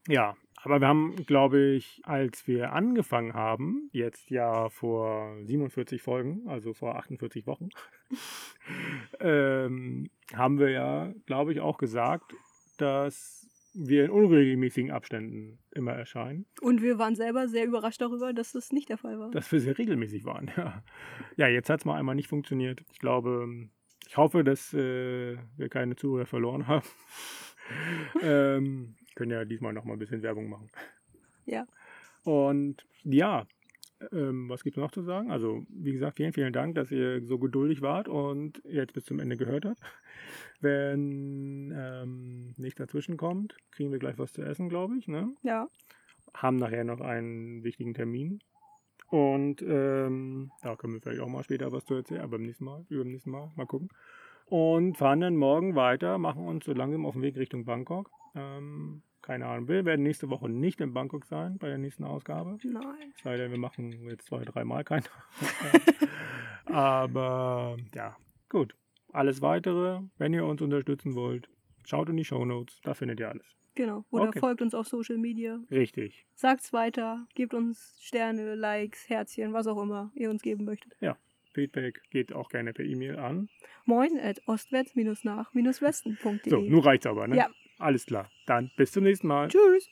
Ja, aber wir haben, glaube ich, als wir angefangen haben, jetzt ja vor 47 Folgen, also vor 48 Wochen, ähm, haben wir ja, glaube ich, auch gesagt, dass wir in unregelmäßigen Abständen immer erscheinen, Und wir waren selber sehr überrascht darüber, dass das nicht der Fall war. dass wir sehr regelmäßig waren. Ja, ja jetzt hat es mal einmal nicht funktioniert. Ich glaube, ich hoffe, dass äh, wir keine Zuhörer verloren haben. ähm, können ja diesmal noch mal ein bisschen Werbung machen. Ja. Und ja, ähm, was gibt es noch zu sagen? Also, wie gesagt, vielen, vielen Dank, dass ihr so geduldig wart und jetzt bis zum Ende gehört habt. Wenn ähm, nichts dazwischen kommt, kriegen wir gleich was zu essen, glaube ich. Ne? Ja, Haben nachher noch einen wichtigen Termin. Und ähm, da können wir vielleicht auch mal später was zu erzählen, aber beim nächsten Mal, überm nächsten Mal, mal gucken. Und fahren dann morgen weiter, machen uns so langsam auf den Weg Richtung Bangkok. Ähm, keine Ahnung, wir werden nächste Woche nicht in Bangkok sein bei der nächsten Ausgabe. nein. Es sei denn, wir machen jetzt zwei, dreimal keinen. Aber ja, gut. Alles weitere, wenn ihr uns unterstützen wollt, schaut in die Show Notes, da findet ihr alles. Genau. Oder Okay. folgt uns auf Social Media. Richtig. Sagt's weiter. Gebt uns Sterne, Likes, Herzchen, was auch immer ihr uns geben möchtet. Feedback geht auch gerne per E-Mail an. Moin at ostwärts-nach-westen.de. So, nun reicht's aber, ne? Ja. Alles klar. Dann bis zum nächsten Mal. Tschüss.